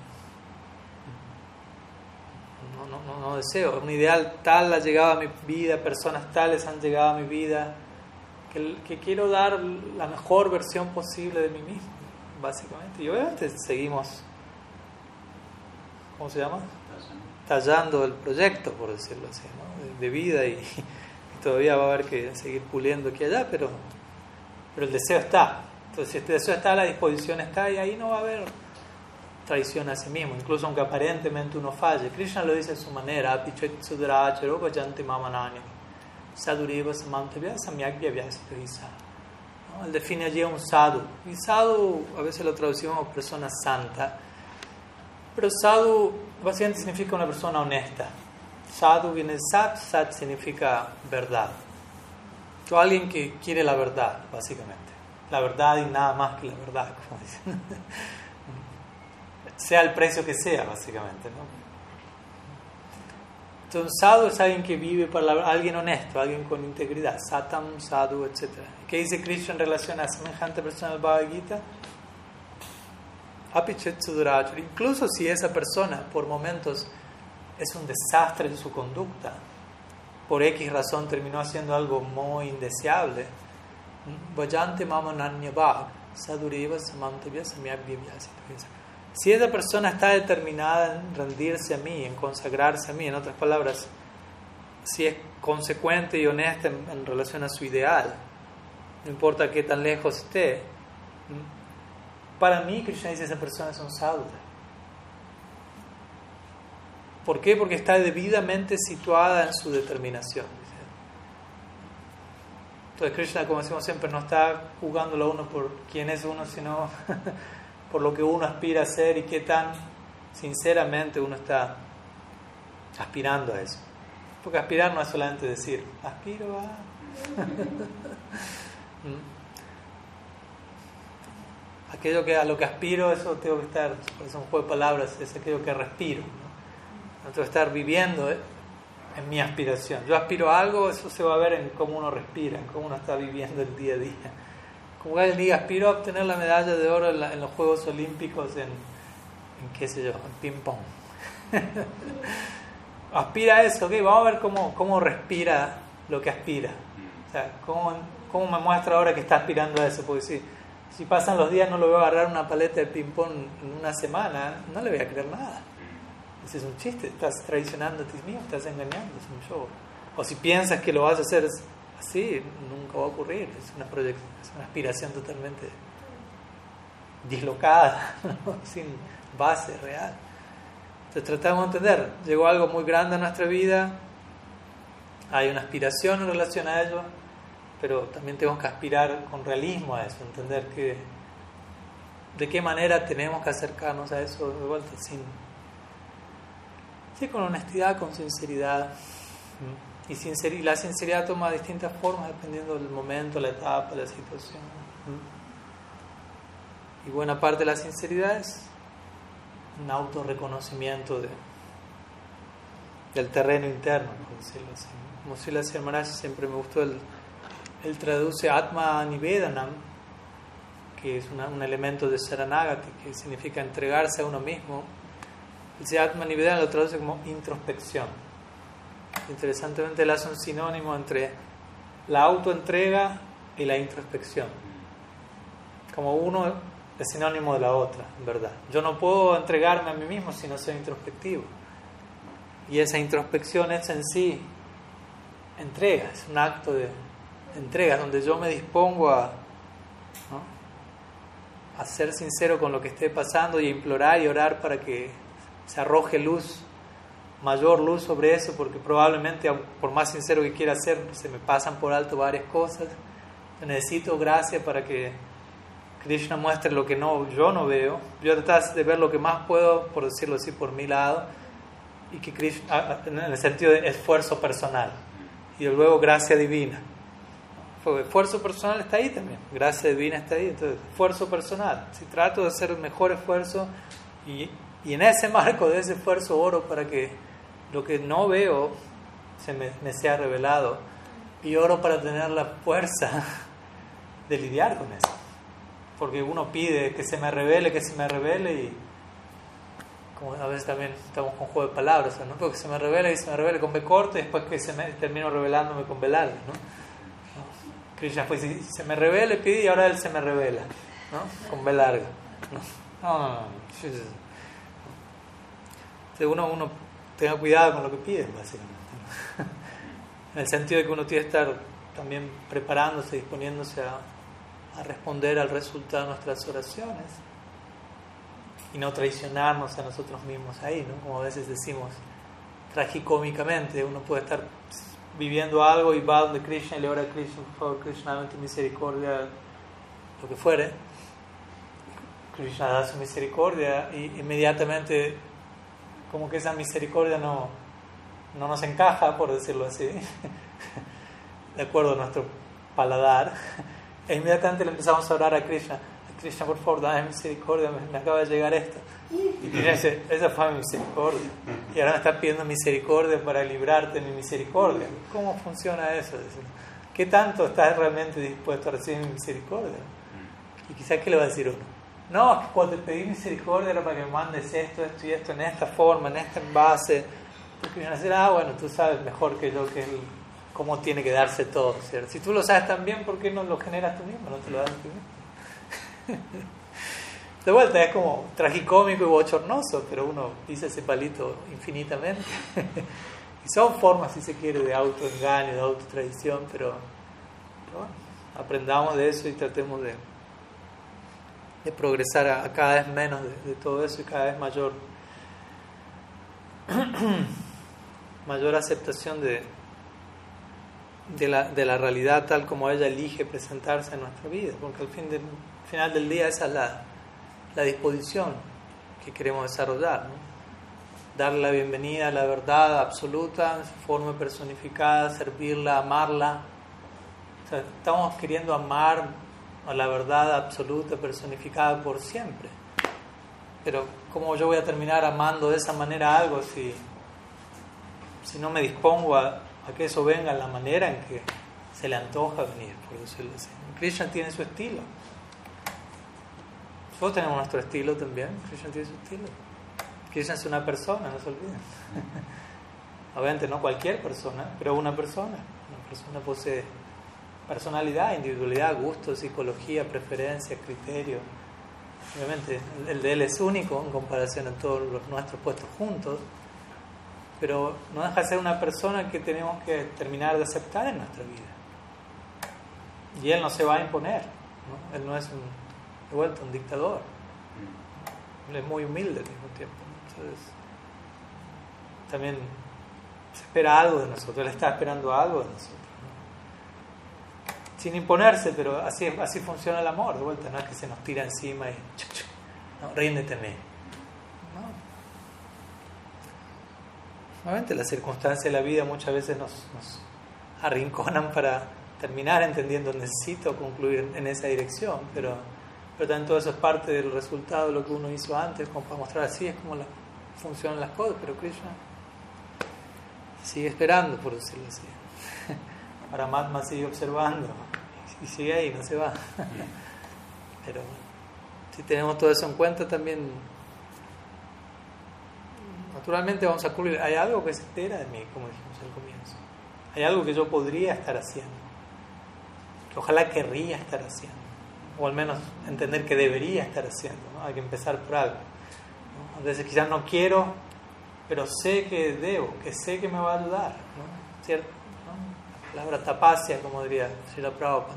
No, no, no, no deseo. Un ideal tal ha llegado a mi vida, personas tales han llegado a mi vida, que, quiero dar la mejor versión posible de mí mismo, básicamente. Y obviamente seguimos, ¿cómo se llama? Tallando el proyecto, por decirlo así, ¿no? de vida y todavía va a haber que seguir puliendo aquí y allá, pero, pero el deseo está. Entonces, si este deseo está, la disposición está y ahí no va a haber traición a sí mismo, incluso aunque aparentemente uno falle. Krishna lo dice a su manera, Él define allí a un sadhu. Y sadhu a veces lo traducimos como persona santa, pero sadhu básicamente significa una persona honesta. Sadhu viene sat, sat significa verdad. O alguien que quiere la verdad, básicamente. La verdad y nada más que la verdad, como dicen. sea el precio que sea, básicamente. ¿no? Entonces, sadhu es alguien que vive para la, alguien honesto, alguien con integridad, satam, sadhu, etc. ¿Qué dice Krishna en relación a semejante persona del Bhagavad Gita? Incluso si esa persona por momentos es un desastre en su conducta, por X razón terminó haciendo algo muy indeseable, Vayante mama sadureva si esa persona está determinada en rendirse a mí, en consagrarse a mí, en otras palabras, si es consecuente y honesta en, relación a su ideal, no importa qué tan lejos esté, para mí Krishna dice esa persona es un sadhu. ¿Por qué? Porque está debidamente situada en su determinación. Entonces Krishna, como decimos siempre, no está jugándolo a uno por quién es uno, sino por lo que uno aspira a ser y qué tan sinceramente uno está aspirando a eso. Porque aspirar no es solamente decir, aspiro a... ¿Mm? aquello que a lo que aspiro, eso tengo que estar, es un juego de palabras, es aquello que respiro. ¿no? tengo que estar viviendo en mi aspiración. Yo aspiro a algo, eso se va a ver en cómo uno respira, en cómo uno está viviendo el día a día como alguien diga, aspiro a obtener la medalla de oro en, los Juegos Olímpicos en, qué sé yo, en ping-pong. aspira a eso, ok, vamos a ver cómo, cómo respira lo que aspira. O sea, cómo, cómo me muestra ahora que está aspirando a eso, porque si, si pasan los días no lo voy a agarrar una paleta de ping-pong en una semana, no le voy a creer nada. Ese es un chiste, estás traicionando a ti mismo, estás engañando, es un show. O si piensas que lo vas a hacer así, nunca va a ocurrir, es una proyección una aspiración totalmente dislocada, sin base real. Entonces tratamos de entender, llegó algo muy grande a nuestra vida, hay una aspiración en relación a ello, pero también tenemos que aspirar con realismo a eso, entender que de qué manera tenemos que acercarnos a eso de vuelta, sin, sí, con honestidad, con sinceridad. Y, la sinceridad toma distintas formas dependiendo del momento, la etapa, la situación. Y buena parte de la sinceridad es un autorreconocimiento de, del terreno interno, por decirlo así. Siempre me gustó, él, traduce Atma Nivedanam, que es un elemento de Saranagati, que significa entregarse a uno mismo. Dice Atma Nivedanam lo traduce como introspección interesantemente él hace un sinónimo entre la autoentrega y la introspección. Como uno es sinónimo de la otra, en verdad. Yo no puedo entregarme a mí mismo si no soy introspectivo. Y esa introspección es en sí entrega, es un acto de entrega, donde yo me dispongo a, a ser sincero con lo que esté pasando y a implorar y orar para que se arroje luz mayor luz sobre eso porque probablemente, por más sincero que quiera ser, se me pasan por alto varias cosas. necesito gracia para que Krishna muestre lo que no, yo no veo. Yo trato de ver lo que más puedo, por decirlo así, por mi lado, y que Krishna, en el sentido de esfuerzo personal, y luego gracia divina. esfuerzo personal está ahí también, gracia divina está ahí, entonces esfuerzo personal. Si trato de hacer el mejor esfuerzo y, y en ese marco de ese esfuerzo oro para que lo que no veo se me, sea revelado y oro para tener la fuerza de lidiar con eso. Porque uno pide que se me revele, que se me revele y como a veces también estamos con juego de palabras, ¿no? Porque se me revele y se me revele con B corte después que se me termino revelándome con B larga, ¿no? Krishna pues si se me revele, pide y ahora él se me revela, ¿no? Con B larga. No, no, no. Uno, uno tenga cuidado con lo que pide, básicamente. en el sentido de que uno tiene que estar también preparándose, disponiéndose a, responder al resultado de nuestras oraciones y no traicionarnos a nosotros mismos ahí, ¿no? Como a veces decimos tragicómicamente, uno puede estar viviendo algo y va donde Krishna y le ora a Krishna, por favor, Krishna, dame tu misericordia, lo que fuere. Krishna da su misericordia y inmediatamente como que esa misericordia no, no nos encaja, por decirlo así, de acuerdo a nuestro paladar, e inmediatamente le empezamos a orar a Krishna, Krishna, por favor, dame misericordia, me, acaba de llegar esto. Y Krishna dice, esa fue mi misericordia. Y ahora me está pidiendo misericordia para librarte de mi misericordia. ¿Cómo funciona eso? ¿Qué tanto estás realmente dispuesto a recibir mi misericordia? Y quizás, ¿qué le va a decir uno? No, cuando te pedí misericordia era para que me mandes esto, esto y esto, en esta forma, en este envase. Porque van a decir, ah, bueno, tú sabes mejor que yo que el, cómo tiene que darse todo, ¿cierto? Si tú lo sabes también, ¿por qué no lo generas tú mismo? No te lo das tú mismo. De vuelta, es como tragicómico y bochornoso, pero uno dice ese palito infinitamente. y son formas, si se quiere, de autoengaño, de autotradición, pero, pero bueno, aprendamos de eso y tratemos de de progresar a, cada vez menos de, todo eso y cada vez mayor, mayor aceptación de, de, la, de la realidad tal como ella elige presentarse en nuestra vida, porque al fin final del día esa es la, la disposición que queremos desarrollar. Darle la bienvenida a la verdad absoluta en su forma personificada, servirla, amarla. estamos queriendo amar a la verdad absoluta personificada por siempre. Pero ¿cómo yo voy a terminar amando de esa manera algo si, si no me dispongo a, que eso venga en la manera en que se le antoja venir, por? Krishna tiene su estilo. Nosotros tenemos nuestro estilo también. Krishna tiene su estilo. Krishna es una persona, no se olviden. Obviamente no cualquier persona, pero una persona. Una persona posee personalidad, individualidad, gusto, psicología, preferencia, criterio. Obviamente el de él es único en comparación a todos los nuestros puestos juntos, pero no deja de ser una persona que tenemos que terminar de aceptar en nuestra vida. Y él no se va a imponer, él no es un, de vuelta un dictador, él es muy humilde al mismo tiempo. Entonces, también se espera algo de nosotros, él está esperando algo de nosotros sin imponerse, pero así, así funciona el amor, de vuelta, no es que se nos tira encima y no, ríndeteme. No. Obviamente las circunstancias de la vida muchas veces nos, nos arrinconan para terminar entendiendo necesito concluir en esa dirección, pero, pero también eso es parte del resultado de lo que uno hizo antes, como para mostrar así es como la, funcionan las cosas, pero Krishna sigue esperando, por decirlo así. Paramatma sigue observando y sigue ahí, no se va. Pero si tenemos todo eso en cuenta también, naturalmente vamos a cubrir, hay algo que se espera de mí, como dijimos al comienzo. Hay algo que yo podría estar haciendo, que ojalá querría estar haciendo, o al menos entender que debería estar haciendo. Hay que empezar por algo. ¿no? A veces quizás no quiero, pero sé que debo, que sé que me va a ayudar. ¿no? ¿Cierto? palabra tapacia, como diría Srila Prabhupada.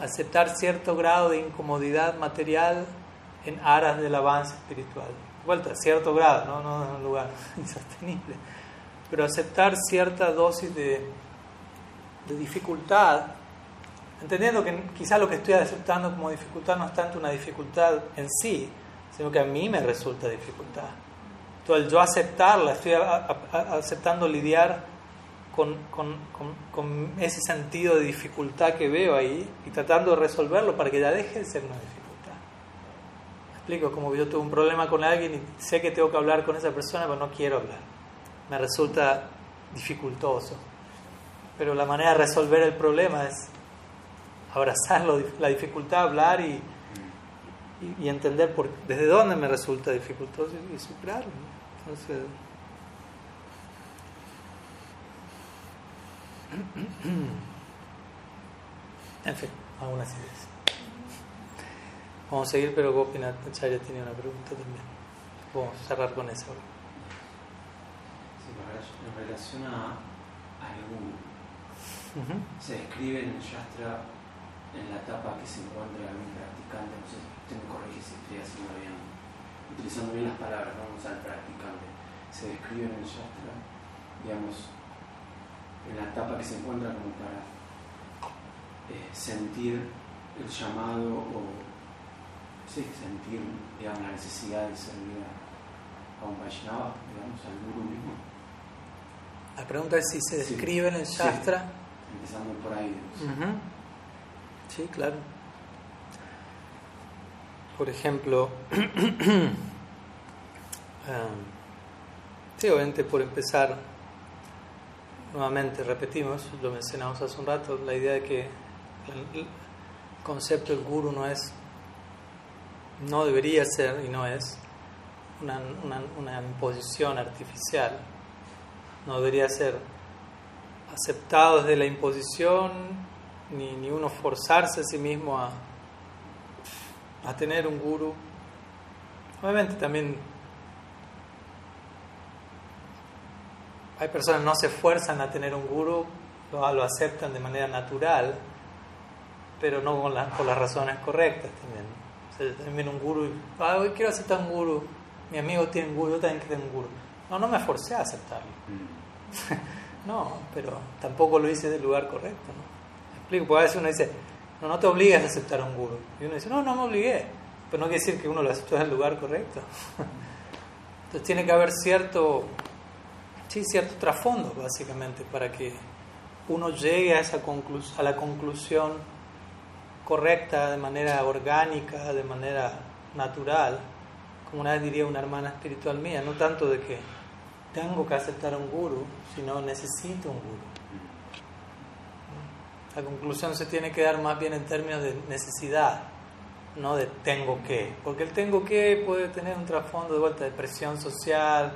Aceptar cierto grado de incomodidad material en aras del avance espiritual. Vuelta, cierto grado, no, no en un lugar insostenible. Pero aceptar cierta dosis de, de dificultad, entendiendo que quizás lo que estoy aceptando como dificultad no es tanto una dificultad en sí, sino que a mí me resulta dificultad. Entonces, yo aceptarla, estoy aceptando lidiar con, con, con, ese sentido de dificultad que veo ahí y tratando de resolverlo para que ya deje de ser una dificultad. ¿Me explico? Como yo tuve un problema con alguien y sé que tengo que hablar con esa persona, pero no quiero hablar. Me resulta dificultoso. Pero la manera de resolver el problema es abrazarlo, la dificultad, hablar y, y, entender por, desde dónde me resulta dificultoso y, superarlo. Entonces, En fin, algunas ideas. Vamos a seguir, pero Gopinath Acharya tiene una pregunta también. Vamos a cerrar con eso. Sí, en relación a, algún se describe en el Shastra en la etapa que se encuentra algún practicante, no sé, usted me corrige si estoy haciendo bien, utilizando bien las palabras, vamos al practicante. Se describe en el Shastra, digamos, en la etapa que se encuentra como para eh, sentir el llamado o sí, sentir digamos, la necesidad de servir a, un Vaishnava, digamos, al Guru mismo. La pregunta es si se describe en el Shastra. Empezando por ahí. Sí, claro. por ejemplo, um, sí, obviamente por empezar, nuevamente repetimos, lo mencionamos hace un rato, la idea de que el concepto del guru no es, no debería ser y no es una, imposición artificial, no debería ser aceptado desde la imposición, ni, ni uno forzarse a sí mismo a, a tener un guru. Obviamente también hay personas que no se esfuerzan a tener un guru, lo, lo aceptan de manera natural, pero no con, la, por las razones correctas también. O sea, también un guru, ah, hoy quiero aceptar un guru, mi amigo tiene un guru, yo también quiero un guru. No, no me esforcé a aceptarlo. no, pero tampoco lo hice del lugar correcto. ¿no? explico, porque a veces uno dice, no, no te obligas a aceptar un guru. Y uno dice, no, no me obligué. Pero no quiere decir que uno lo aceptó en el lugar correcto. Entonces tiene que haber cierto, sí, cierto trasfondo, básicamente, para que uno llegue a, esa a la conclusión correcta, de manera orgánica, de manera natural, como una vez diría una hermana espiritual mía, no tanto de que tengo que aceptar un guru, sino necesito un guru. La conclusión se tiene que dar más bien en términos de necesidad, no de tengo que. Porque el tengo que puede tener un trasfondo de vuelta de presión social,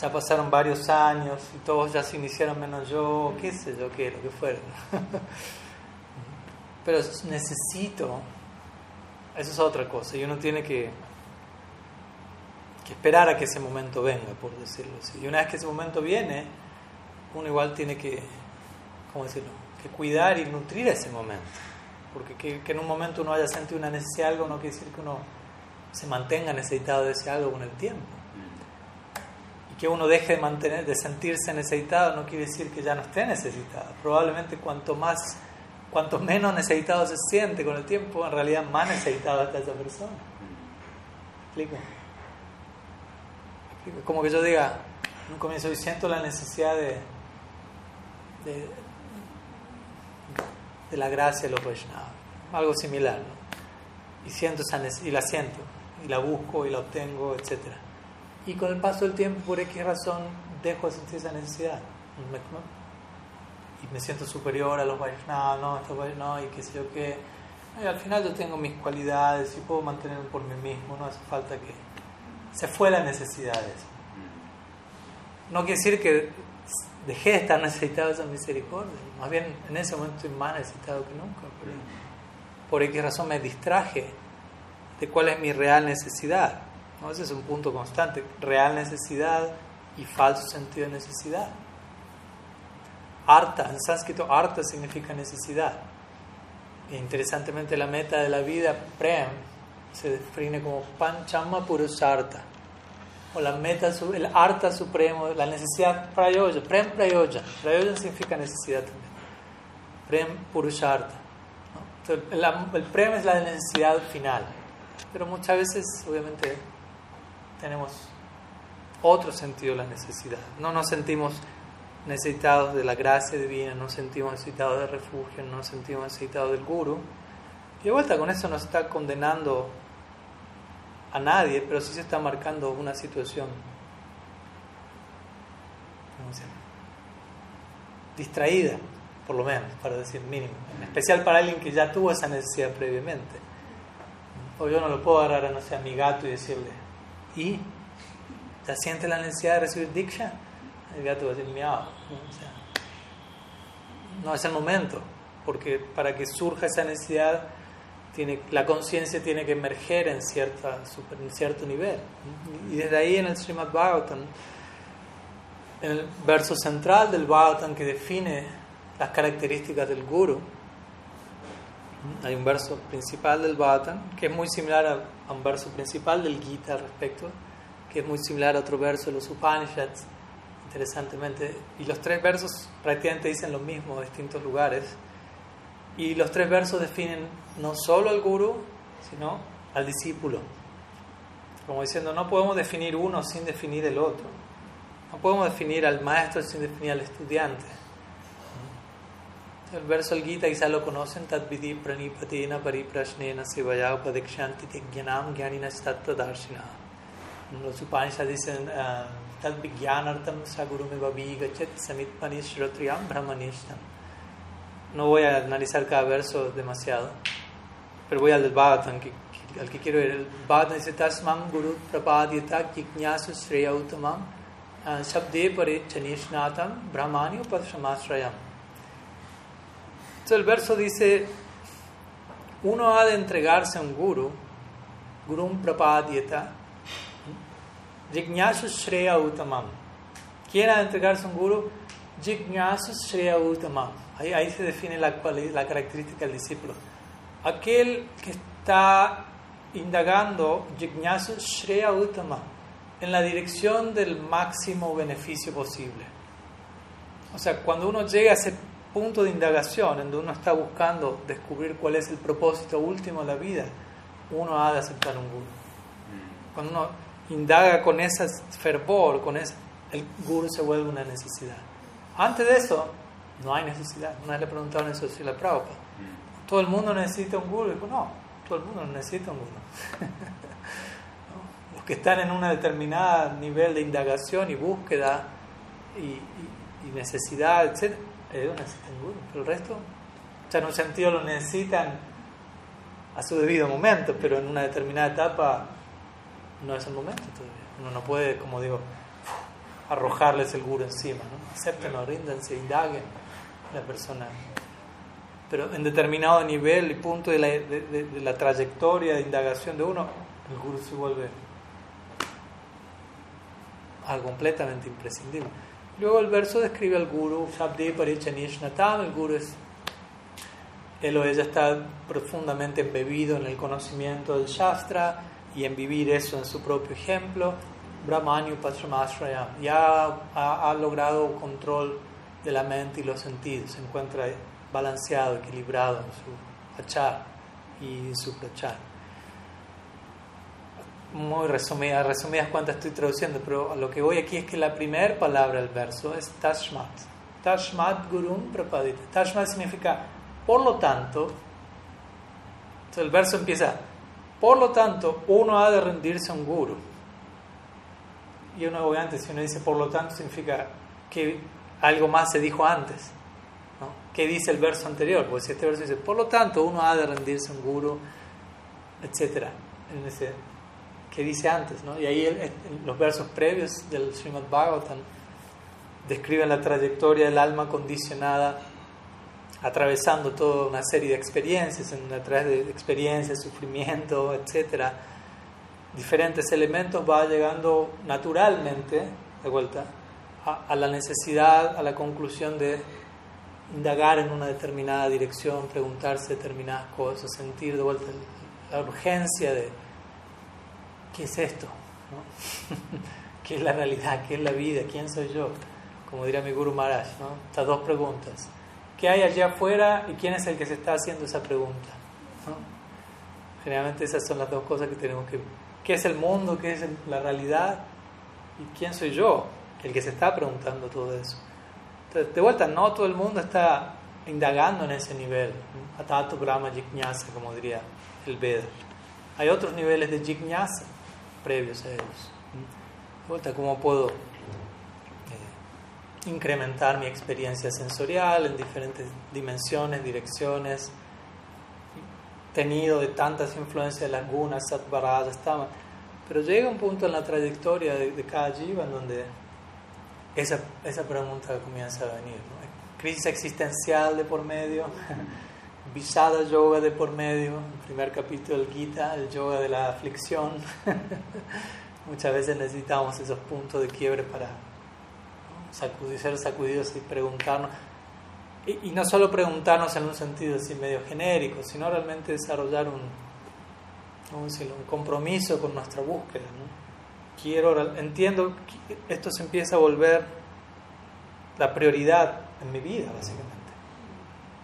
ya pasaron varios años y todos ya se iniciaron menos yo, qué sé yo, qué, lo que fuera. Pero necesito, eso es otra cosa, y uno tiene que, que esperar a que ese momento venga, por decirlo así. Y una vez que ese momento viene, uno igual tiene que, ¿cómo decirlo? que cuidar y nutrir ese momento. Porque que, en un momento uno haya sentido una necesidad de algo no quiere decir que uno se mantenga necesitado de ese algo con el tiempo. Que uno deje de, mantener, de sentirse necesitado no quiere decir que ya no esté necesitado. Probablemente cuanto más, cuanto menos necesitado se siente con el tiempo, en realidad más necesitado está esa persona. ¿Explico? Como que yo diga, en un comienzo, y siento la necesidad de, de de la gracia de los Vaishnavas. Algo similar, ¿no? Y, siento esa y la siento, y la busco, y la obtengo, etc. Y con el paso del tiempo, por X razón, dejo de sentir esa necesidad. Y me siento superior a los Vaishnavas, no, no, y qué sé yo qué. Al final yo tengo mis cualidades y puedo mantenerme por mí mismo, no hace falta que... Se fue la necesidad de eso. No quiere decir que dejé de estar necesitado de esa misericordia. Más bien en ese momento estoy más necesitado que nunca. Por qué razón me distraje de cuál es mi real necesidad. ¿No? Ese es un punto constante. Real necesidad y falso sentido de necesidad. Arta, en sánscrito, arta significa necesidad. E interesantemente, la meta de la vida, prem, se define como panchama purusarta o la meta, el arta supremo, la necesidad prayoya, prem prayoya. Prayoya significa necesidad también. Prem purusharta. el, el, prem es la necesidad final. Pero muchas veces, obviamente, tenemos otro sentido de la necesidad. No nos sentimos necesitados de la gracia divina, no nos sentimos necesitados de refugio, no nos sentimos necesitados del guru. Y de vuelta con eso nos está condenando a nadie, pero sí se está marcando una situación distraída, por lo menos, para decir mínimo. En especial para alguien que ya tuvo esa necesidad previamente. O yo no lo puedo agarrar no sé, a mi gato y decirle, ¿y? ¿Ya siente la necesidad de recibir Diksha? El gato va a decir, miau. no es el momento, porque para que surja esa necesidad tiene, la conciencia tiene que emerger en, cierta, en cierto nivel. Y desde ahí en el Srimad Bhagavatam, en el verso central del Bhagavatam que define las características del Guru, hay un verso principal del Bhagavatam que es muy similar a, un verso principal del Gita respecto, que es muy similar a otro verso de los Upanishads, interesantemente. Y los tres versos prácticamente dicen lo mismo en distintos lugares. Y los tres versos definen no solo al guru, sino al discípulo. Como diciendo, no podemos definir uno sin definir el otro. No podemos definir al maestro sin definir al estudiante. El verso del Gita quizás lo conocen, Tadvidi pranipatina pariprashnena sivaya upadikshanti tejnanam gyaninas tattvadarshina. Los Upanishads dicen, uh, Tadvigyanartam sagurume babigachet samitpanis shrotriyam brahmanishtam. No voy a analizar cada verso demasiado, pero voy al del Bhagavatam, al que quiero ir. El Bhagavatam dice, Tasmam guru prapadyata jiknyasu sreya utamam shabde pare chanishnatam brahmani upashamasrayam. Entonces el verso dice, uno ha de entregarse a un guru, gurum prapadyata, jignasu shreya utamam. ¿Quién ha de entregarse a un guru? Jignasu shreya utamam. Ahí, ahí se define la, la característica del discípulo. Aquel que está indagando jignasu shreya utamam en la dirección del máximo beneficio posible. O sea, cuando uno llega a ese punto de indagación, en donde uno está buscando descubrir cuál es el propósito último de la vida, uno ha de aceptar un guru. Cuando uno indaga con ese fervor, con ese, el guru se vuelve una necesidad. Antes de eso, no hay necesidad. Una vez le preguntaron eso a la Prabhupada. ¿Todo el mundo necesita un guru? Dijo, no, todo el mundo no necesita un guru. Los que están en un determinado nivel de indagación y búsqueda y, y, y necesidad, etc., ellos necesitan guru. Pero el resto, o sea, en un sentido lo necesitan a su debido momento, pero en una determinada etapa no es el momento todavía. Uno no puede, como digo, arrojarles el guru encima, ¿no? Acéptenlo, ríndanse, indaguen la persona. Pero en determinado nivel y punto de la, de, de, de la trayectoria de indagación de uno, el guru se vuelve algo completamente imprescindible. Luego el verso describe al guru, Shabdi Parichanishnatam, el guru es, él o ella está profundamente embebido en el conocimiento del Shastra y en vivir eso en su propio ejemplo. Brahmanyu Patramasraya ya ha, logrado control de la mente y los sentidos, se encuentra balanceado, equilibrado en su achar y su prachar muy resumidas, resumidas cuantas estoy traduciendo, pero lo que voy aquí es que la primera palabra del verso es Tashmat. Tashmat Gurum Prapadita. Tashmat significa por lo tanto. Entonces el verso empieza, por lo tanto, uno ha de rendirse a un guru. Y uno, obviamente, si uno dice por lo tanto, significa que algo más se dijo antes. ¿no? ¿Qué dice el verso anterior? Pues este verso dice, por lo tanto, uno ha de rendirse a un guru, etc. En ese que dice antes, ¿no? Y ahí el, los versos previos del Srimad Bhagavatam describen la trayectoria del alma condicionada atravesando toda una serie de experiencias, en, a través de experiencias, sufrimiento, etcétera, diferentes elementos va llegando naturalmente, de vuelta, a, a la necesidad, a la conclusión de indagar en una determinada dirección, preguntarse determinadas cosas, sentir de vuelta la urgencia de ¿qué es esto? ¿No? ¿Qué es la realidad? ¿Qué es la vida? ¿Quién soy yo? Como diría mi Guru Maharaj, ¿no? Estas dos preguntas. ¿Qué hay allá afuera y quién es el que se está haciendo esa pregunta? ¿No? Generalmente esas son las dos cosas que tenemos que... ¿Qué es el mundo? ¿Qué es la realidad? ¿Y quién soy yo? El que se está preguntando todo eso. Entonces, de vuelta, no todo el mundo está indagando en ese nivel. Atato Brahma Jignyasa, como diría el Veda. Hay otros niveles de Jignyasa previos a ellos. Vuelta, ¿cómo puedo eh, incrementar mi experiencia sensorial en diferentes dimensiones, direcciones? Tenido de tantas influencias las gunas, sattvarayas, tamas. Pero llega un punto en la trayectoria de, de cada jiva en donde esa, esa pregunta comienza a venir. ¿no? Crisis existencial de por medio, Visada yoga de por medio, el primer capítulo del Gita, el yoga de la aflicción. Muchas veces necesitamos esos puntos de quiebre para sacudir, ser sacudidos y preguntarnos. Y, no solo preguntarnos en un sentido así medio genérico, sino realmente desarrollar un, un, compromiso con nuestra búsqueda. Quiero, entiendo que esto se empieza a volver la prioridad en mi vida, básicamente.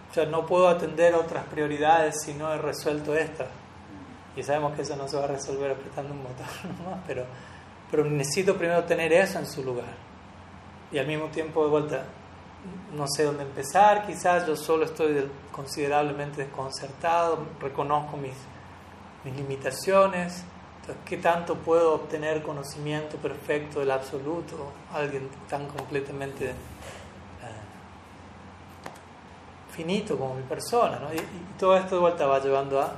O sea, no puedo atender otras prioridades si no he resuelto esta. Y sabemos que eso no se va a resolver apretando un botón nomás, pero, pero necesito primero tener eso en su lugar. Y al mismo tiempo, de vuelta, no sé dónde empezar, quizás yo solo estoy considerablemente desconcertado, reconozco mis, mis limitaciones, entonces, ¿qué tanto puedo obtener conocimiento perfecto del absoluto? Alguien tan completamente como mi persona, ¿no? y, todo esto de vuelta va llevando a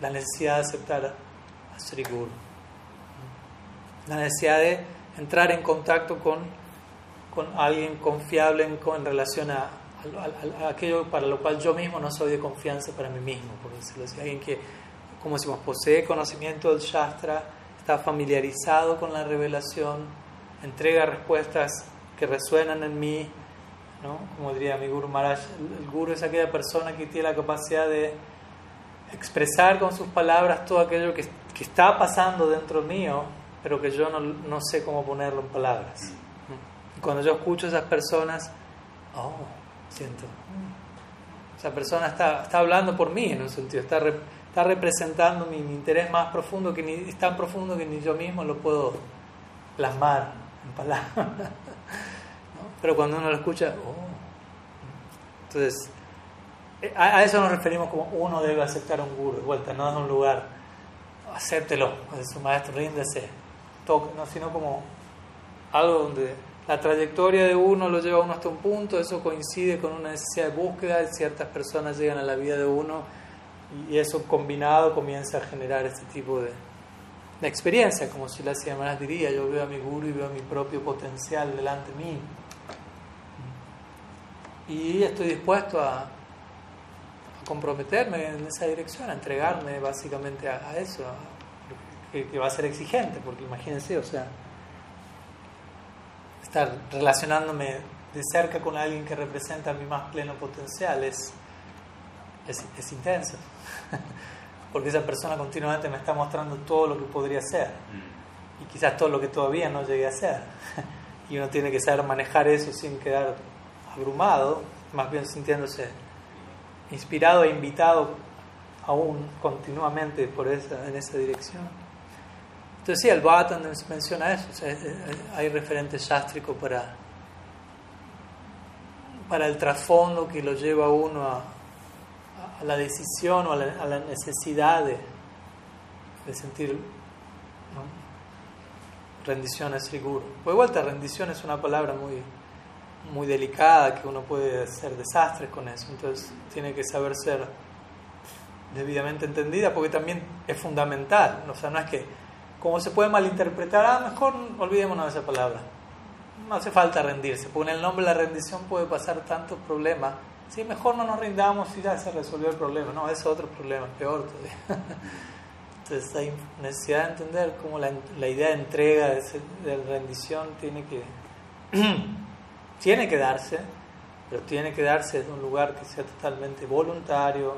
la necesidad de aceptar a Sri Guru, la necesidad de entrar en contacto con, con alguien confiable en, en relación a, a, aquello para lo cual yo mismo no soy de confianza para mí mismo, por decirlo así, alguien que, como decimos, posee conocimiento del Shastra, está familiarizado con la revelación, entrega respuestas que resuenan en mí, como diría mi Guru Maharaj, el Guru es aquella persona que tiene la capacidad de expresar con sus palabras todo aquello que, que está pasando dentro mío, pero que yo no, no, sé cómo ponerlo en palabras. Cuando yo escucho a esas personas, oh, siento, esa persona está, está hablando por mí en un sentido, está, está representando mi, interés más profundo, que ni, es tan profundo que ni yo mismo lo puedo plasmar en palabras. Pero cuando uno lo escucha, oh. Entonces, eh, a, eso nos referimos como uno debe aceptar un guru, de vuelta, no es un lugar, acéptelo, es su maestro, ríndese, toque, no, sino como algo donde la trayectoria de uno lo lleva a uno hasta un punto, eso coincide con una necesidad de búsqueda, ciertas personas llegan a la vida de uno y eso combinado comienza a generar este tipo de, de experiencia, como si la Maharaj diría, yo veo a mi guru y veo mi propio potencial delante de mí y estoy dispuesto a, comprometerme en esa dirección, a entregarme básicamente a, eso, que, va a ser exigente, porque imagínense, o sea, estar relacionándome de cerca con alguien que representa mi más pleno potencial es, es, intenso, porque esa persona continuamente me está mostrando todo lo que podría ser y quizás todo lo que todavía no llegué a ser, y uno tiene que saber manejar eso sin quedar abrumado, más bien sintiéndose inspirado e invitado aún continuamente por esa, en esa dirección. Entonces sí, el Bhattan menciona eso, hay referentes sástricos para, para el trasfondo que lo lleva a uno a, a la decisión o a la, necesidad de, de sentir ¿no? rendición a Sri Guru. Pues vuelta, rendición es una palabra muy muy delicada que uno puede hacer desastres con eso. Entonces tiene que saber ser debidamente entendida porque también es fundamental. O sea, no es que, como se puede malinterpretar, ah, mejor olvidémonos de esa palabra. No hace falta rendirse, porque en el nombre de la rendición puede pasar tantos problemas. Sí, mejor no nos rindamos y ya se resolvió el problema. No, es otro problema, peor todavía. Entonces hay necesidad de entender cómo la, idea de entrega, de rendición, tiene que tiene que darse, pero tiene que darse en un lugar que sea totalmente voluntario,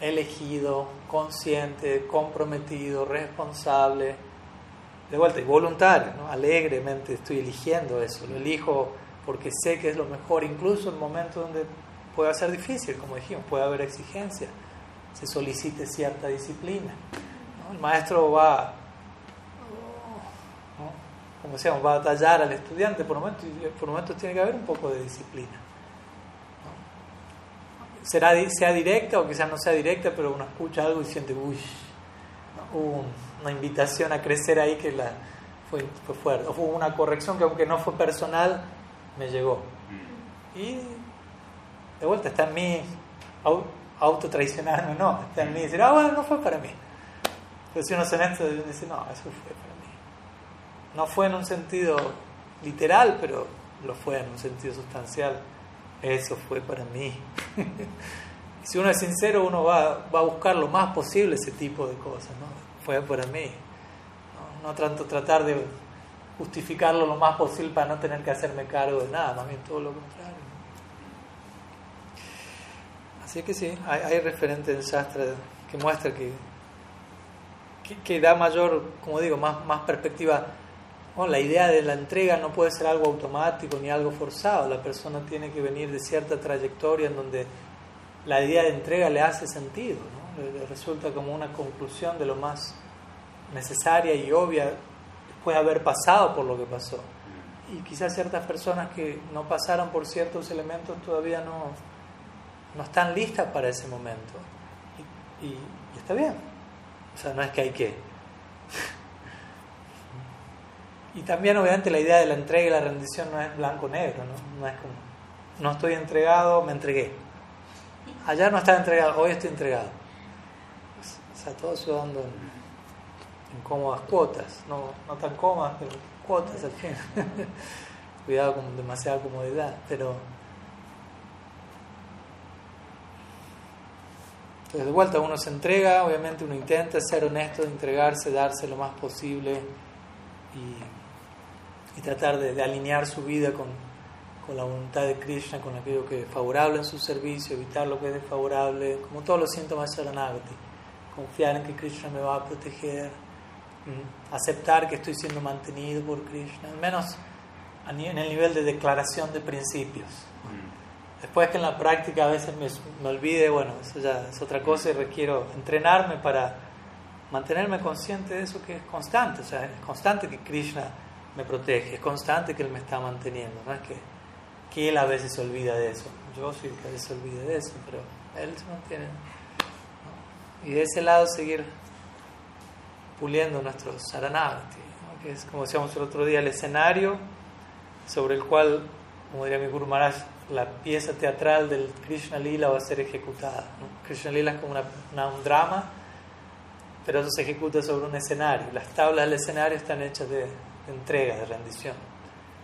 elegido, consciente, comprometido, responsable. De vuelta, y voluntario, ¿no? alegremente estoy eligiendo eso, lo elijo porque sé que es lo mejor, incluso en momentos donde pueda ser difícil, como dijimos, puede haber exigencia, se solicite cierta disciplina. El maestro va como decíamos, va a tallar al estudiante por momentos y por momentos tiene que haber un poco de disciplina. Será, sea directa o quizás no sea directa, pero uno escucha algo y siente, uy, hubo una invitación a crecer ahí que la, fue, fue fuerte. O fue una corrección que aunque no fue personal, me llegó. Y de vuelta está en mí autotraicionarme, no, está en mí decir, ah, bueno, no fue para mí. Pero si uno es honesto, dice, no, eso fue para mí. No fue en un sentido literal, pero lo fue en un sentido sustancial. Eso fue para mí. si uno es sincero, uno va, va, a buscar lo más posible ese tipo de cosas. ¿no? Fue para mí. No, no tanto tratar de justificarlo lo más posible para no tener que hacerme cargo de nada, más bien todo lo contrario. Así que sí, hay, hay referentes en Shastra que muestra que, que, que, da mayor, como digo, más, más perspectiva la idea de la entrega no puede ser algo automático ni algo forzado. La persona tiene que venir de cierta trayectoria en donde la idea de entrega le hace sentido, le, resulta como una conclusión de lo más necesaria y obvia después de haber pasado por lo que pasó. y quizás ciertas personas que no pasaron por ciertos elementos todavía no, no están listas para ese momento. Y, y está bien. O sea, no es que hay que... Y también obviamente la idea de la entrega y la rendición no es blanco-negro, ¿no? No es como, no estoy entregado, me entregué. Allá no estaba entregado, hoy estoy entregado. O sea, todo se dando en, cómodas cuotas, no, no tan cómodas, pero cuotas al fin. Cuidado con demasiada comodidad, pero... Entonces de vuelta uno se entrega, obviamente uno intenta ser honesto, entregarse, darse lo más posible y, y tratar de, de alinear su vida con, con la voluntad de Krishna, con aquello que es favorable en su servicio, evitar lo que es desfavorable, como todos los síntomas de Saranagati. Confiar en que Krishna me va a proteger, aceptar que estoy siendo mantenido por Krishna, al menos en el nivel de declaración de principios. Después que en la práctica a veces me, me olvide, bueno, eso ya es otra cosa y requiero entrenarme para mantenerme consciente de eso que es constante, o sea, es constante que Krishna me protege, es constante que Él me está manteniendo, no es que que él a veces se olvida de eso. Yo soy el que a veces se olvida de eso, pero él se mantiene. Y de ese lado seguir puliendo nuestros saranagati, que es como decíamos el otro día, el escenario sobre el cual, como diría mi Guru Maharaj, la pieza teatral del Krishna Lila va a ser ejecutada. Krishna Lila es como una, un drama, pero eso se ejecuta sobre un escenario. Las tablas del escenario están hechas de entrega, de rendición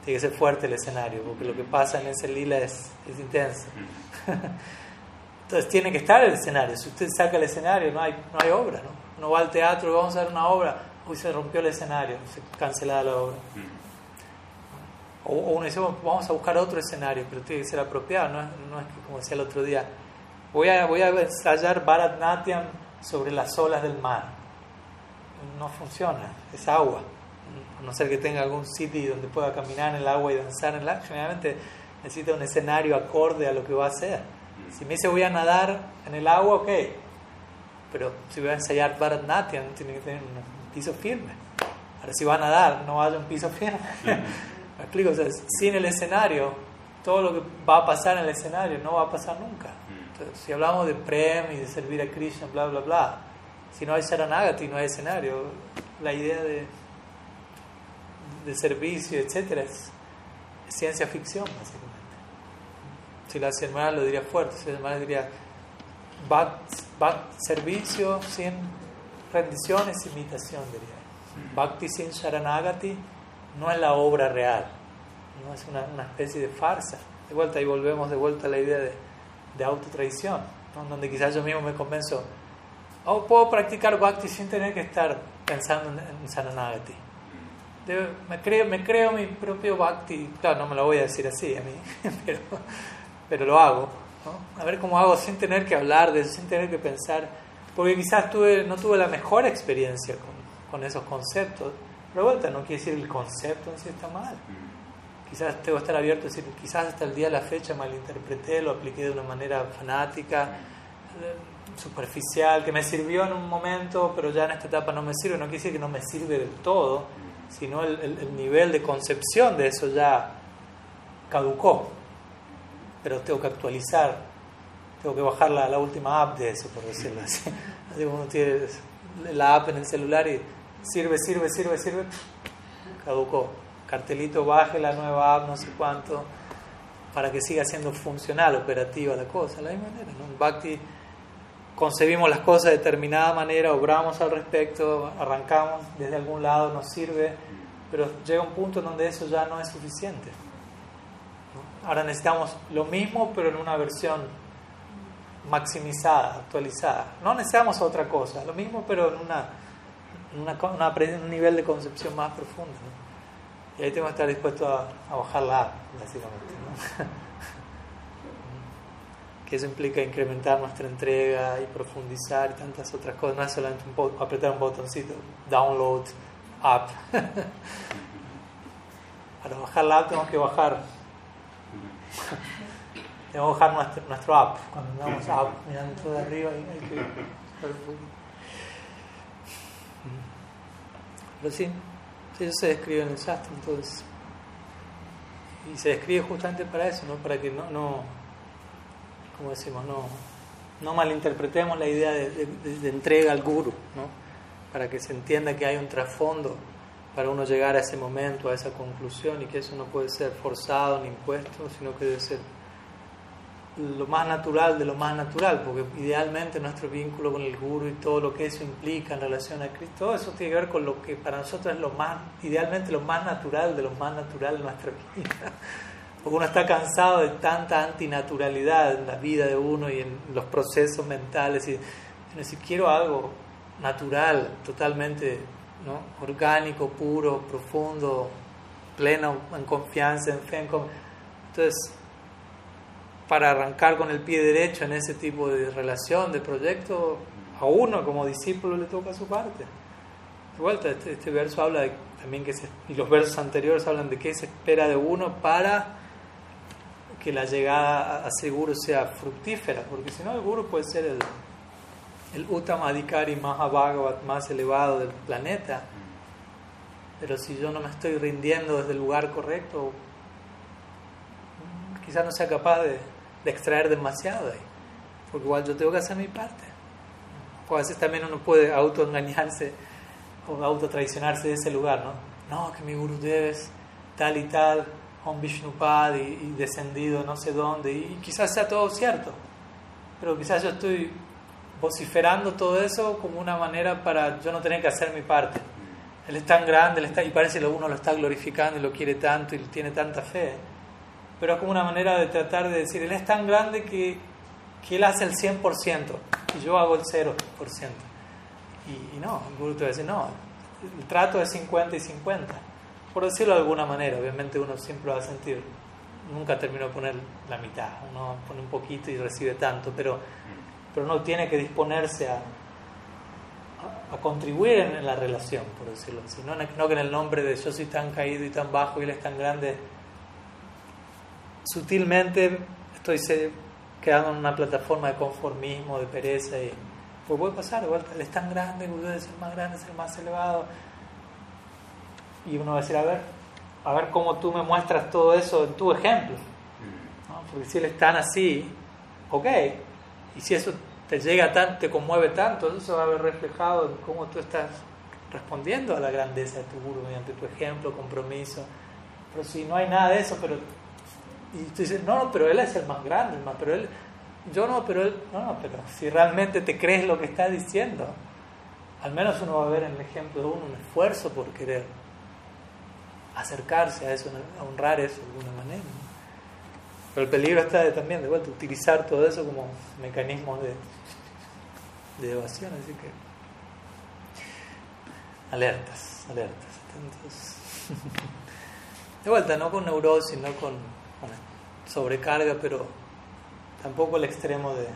tiene que ser fuerte el escenario, porque lo que pasa en ese lila es, es intenso. Entonces tiene que estar el escenario. Si usted saca el escenario, no hay, no hay obra. ¿no? Uno va al teatro, vamos a ver una obra, hoy se rompió el escenario, se cancelada la obra. O, uno dice, vamos a buscar otro escenario, pero tiene que ser apropiado, no es, no es que, como decía el otro día, voy a, voy a ensayar Bharatnatyam sobre las olas del mar. No funciona, es agua a no ser que tenga algún sitio donde pueda caminar en el agua y danzar en el agua, generalmente necesita un escenario acorde a lo que va a hacer. Si me dice voy a nadar en el agua, ok, pero si voy a ensayar Bharatnatyam, tiene que tener un piso firme. Ahora, si va a nadar, no haya un piso firme. ¿Me explico? O sea, sin el escenario, todo lo que va a pasar en el escenario no va a pasar nunca. Entonces, si hablamos de Prem y de servir a Krishna, bla, bla, bla, si no hay Saranagati, no hay escenario, la idea de de servicio, etcétera, es, ciencia ficción, básicamente. Si la hermana lo diría fuerte, si la hermana diría servicio sin rendición es imitación, diría. Bhakti sin Sharanagati no es la obra real, no es una, una especie de farsa. De vuelta, y volvemos de vuelta a la idea de, de autotraición, donde quizás yo mismo me convenzo, oh, puedo practicar Bhakti sin tener que estar pensando en, en Sharanagati me, creo, me creo mi propio bhakti. Claro, no me lo voy a decir así a mí, pero, pero lo hago. A ver cómo hago sin tener que hablar de eso, sin tener que pensar. Porque quizás tuve, no tuve la mejor experiencia con, con esos conceptos. Pero vuelta, no quiere decir el concepto en sí está mal. Quizás tengo que estar abierto a decir, quizás hasta el día de la fecha malinterpreté, lo apliqué de una manera fanática, eh, superficial, que me sirvió en un momento, pero ya en esta etapa no me sirve. No quiere decir que no me sirve del todo sino el, el, nivel de concepción de eso ya caducó. Pero tengo que actualizar, tengo que bajar la, la última app de eso, por decirlo así uno tiene la app en el celular y sirve, sirve, sirve, sirve, caducó. Cartelito, baje la nueva app, no sé cuánto, para que siga siendo funcional, operativa la cosa. De la misma manera, ¿no? Bhakti concebimos las cosas de determinada manera, obramos al respecto, arrancamos desde algún lado, nos sirve, pero llega un punto en donde eso ya no es suficiente. Ahora necesitamos lo mismo, pero en una versión maximizada, actualizada. No necesitamos otra cosa, lo mismo, pero en una, un nivel de concepción más profundo. Y ahí tengo que estar dispuesto a, a bajar la básicamente. que eso implica incrementar nuestra entrega y profundizar y tantas otras cosas. No es solamente apretar un botoncito, download app. Para bajar la app tenemos que bajar. tenemos que bajar nuestro, nuestro app. Cuando andamos app mirando todo de arriba hay que Pero sí, eso se describe en el Shastra, entonces. Y se describe justamente para eso, ¿no? para que no, no como decimos, no, no malinterpretemos la idea de, entrega al guru, ¿no? para que se entienda que hay un trasfondo para uno llegar a ese momento, a esa conclusión, y que eso no puede ser forzado ni impuesto, sino que debe ser lo más natural de lo más natural, porque idealmente nuestro vínculo con el guru y todo lo que eso implica en relación a Cristo, todo eso tiene que ver con lo que para nosotros es lo más, idealmente lo más natural de lo más natural de nuestra vida. Porque uno está cansado de tanta antinaturalidad en la vida de uno y en los procesos mentales. Y, si quiero algo natural, totalmente orgánico, puro, profundo, pleno en confianza, en fe, en entonces para arrancar con el pie derecho en ese tipo de relación, de proyecto, a uno como discípulo le toca su parte. De vuelta, este, este verso habla también que y los versos anteriores hablan de qué se espera de uno para que la llegada a seguro sea fructífera, porque si no el guru puede ser el, el Uttamadikari Mahabhagavat más elevado del planeta, pero si yo no me estoy rindiendo desde el lugar correcto, quizás no sea capaz de, de extraer demasiado ahí, porque igual yo tengo que hacer mi parte. O a veces también uno puede autoengañarse o autotraicionarse de ese lugar, ¿no? No, que mi guru es tal y tal, con Vishnupad y, y, descendido no sé dónde, y quizás sea todo cierto, pero quizás yo estoy vociferando todo eso como una manera para yo no tener que hacer mi parte. Él es tan grande, él está, y parece que uno lo está glorificando y lo quiere tanto y tiene tanta fe pero es como una manera de tratar de decir, Él es tan grande que, que Él hace el 100% y yo hago el 0%. Y, y no, el gurú te va a decir, no, el trato es 50 y 50, por decirlo de alguna manera, obviamente uno siempre va a sentir, nunca termino de poner la mitad, uno pone un poquito y recibe tanto, pero, pero uno tiene que disponerse a, a, contribuir en, la relación, por decirlo así, no, no que en el nombre de yo soy tan caído y tan bajo y Él es tan grande, sutilmente estoy quedando en una plataforma de conformismo, de pereza y pues puede pasar, igual él es tan grande, debe ser más grande, ser más elevado. Y uno va a decir, a ver, a ver cómo tú me muestras todo eso en tu ejemplo. Porque si él es tan así, ok, y si eso te llega tanto, te conmueve tanto, eso se va a ver reflejado en cómo tú estás respondiendo a la grandeza de tu guru mediante tu ejemplo, compromiso. Pero si no hay nada de eso, pero y tú dices, no, no, pero él es el más grande, más, pero él, yo no, pero él, no, no, pero si realmente te crees lo que está diciendo, al menos uno va a ver en el ejemplo de uno un esfuerzo por querer acercarse a eso, a honrar eso de alguna manera. Pero el peligro está de, también, de vuelta, utilizar todo eso como mecanismo de, de evasión, así que alertas, alertas, atentos. De vuelta, no con neurosis, no con sobrecarga, pero tampoco el extremo de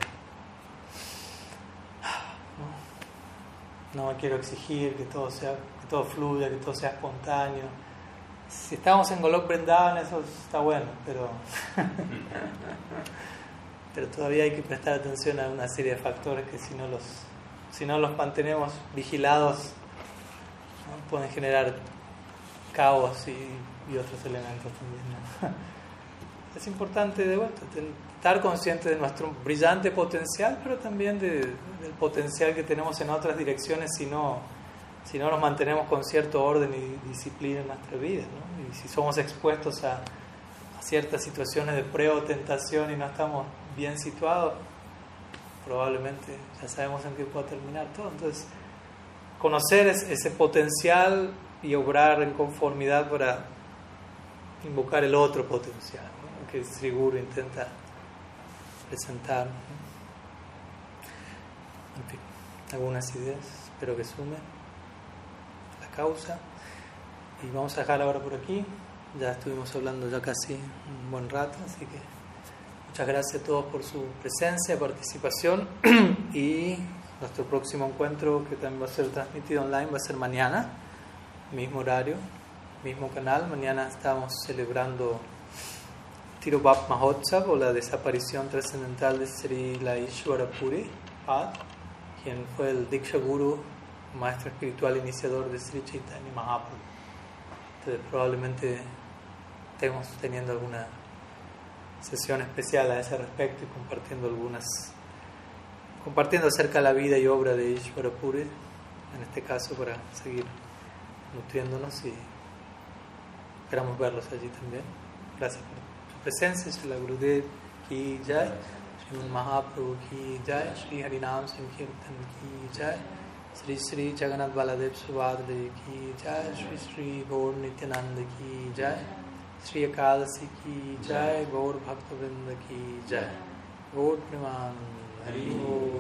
no, me quiero exigir que todo sea, que todo fluya, que todo sea espontáneo. Si estamos en Golok Brindavan eso está bueno, pero pero todavía hay que prestar atención a una serie de factores que si no los si no los mantenemos vigilados pueden generar caos y, y otros elementos también es importante de vuelta estar consciente de nuestro brillante potencial, pero también del potencial que tenemos en otras direcciones si no, si no nos mantenemos con cierto orden y disciplina en nuestra vida. Y si somos expuestos a, ciertas situaciones de prueba o tentación y no estamos bien situados, probablemente ya sabemos en qué puede terminar todo. Entonces, conocer ese potencial y obrar en conformidad para invocar el otro potencial que Sri Guru intenta presentar. En fin, algunas ideas, espero que sumen causa. Y vamos a dejar ahora por aquí. Ya estuvimos hablando ya casi un buen rato, así que muchas gracias a todos por su presencia, participación y nuestro próximo encuentro que también va a ser transmitido online va a ser mañana, mismo horario, mismo canal. Mañana estamos celebrando Tirubhap Mahotsav o la desaparición trascendental de Sri Laishwara Puri, quien fue el Diksha Guru, maestro espiritual iniciador de Sri Chaitanya Mahaprabhu. Entonces, probablemente estemos teniendo alguna sesión especial a ese respecto y compartiendo algunas compartiendo acerca de la vida y obra de Ishvara Puri, en este caso para seguir nutriéndonos y esperamos verlos allí también. Gracias por tu presencia, Shila Gurudev ki jai, Sriman Mahaprabhu ki jai, Sri Harinam Sankirtan ki jai, Sri Sri Jagannath Baladev Subhadre ki jai, Sri Sri Gaur Nityananda ki jai, Sri Akadasi ki jai, Gaur Bhakta Vrinda ki jai, Gaur Priman Hari Om.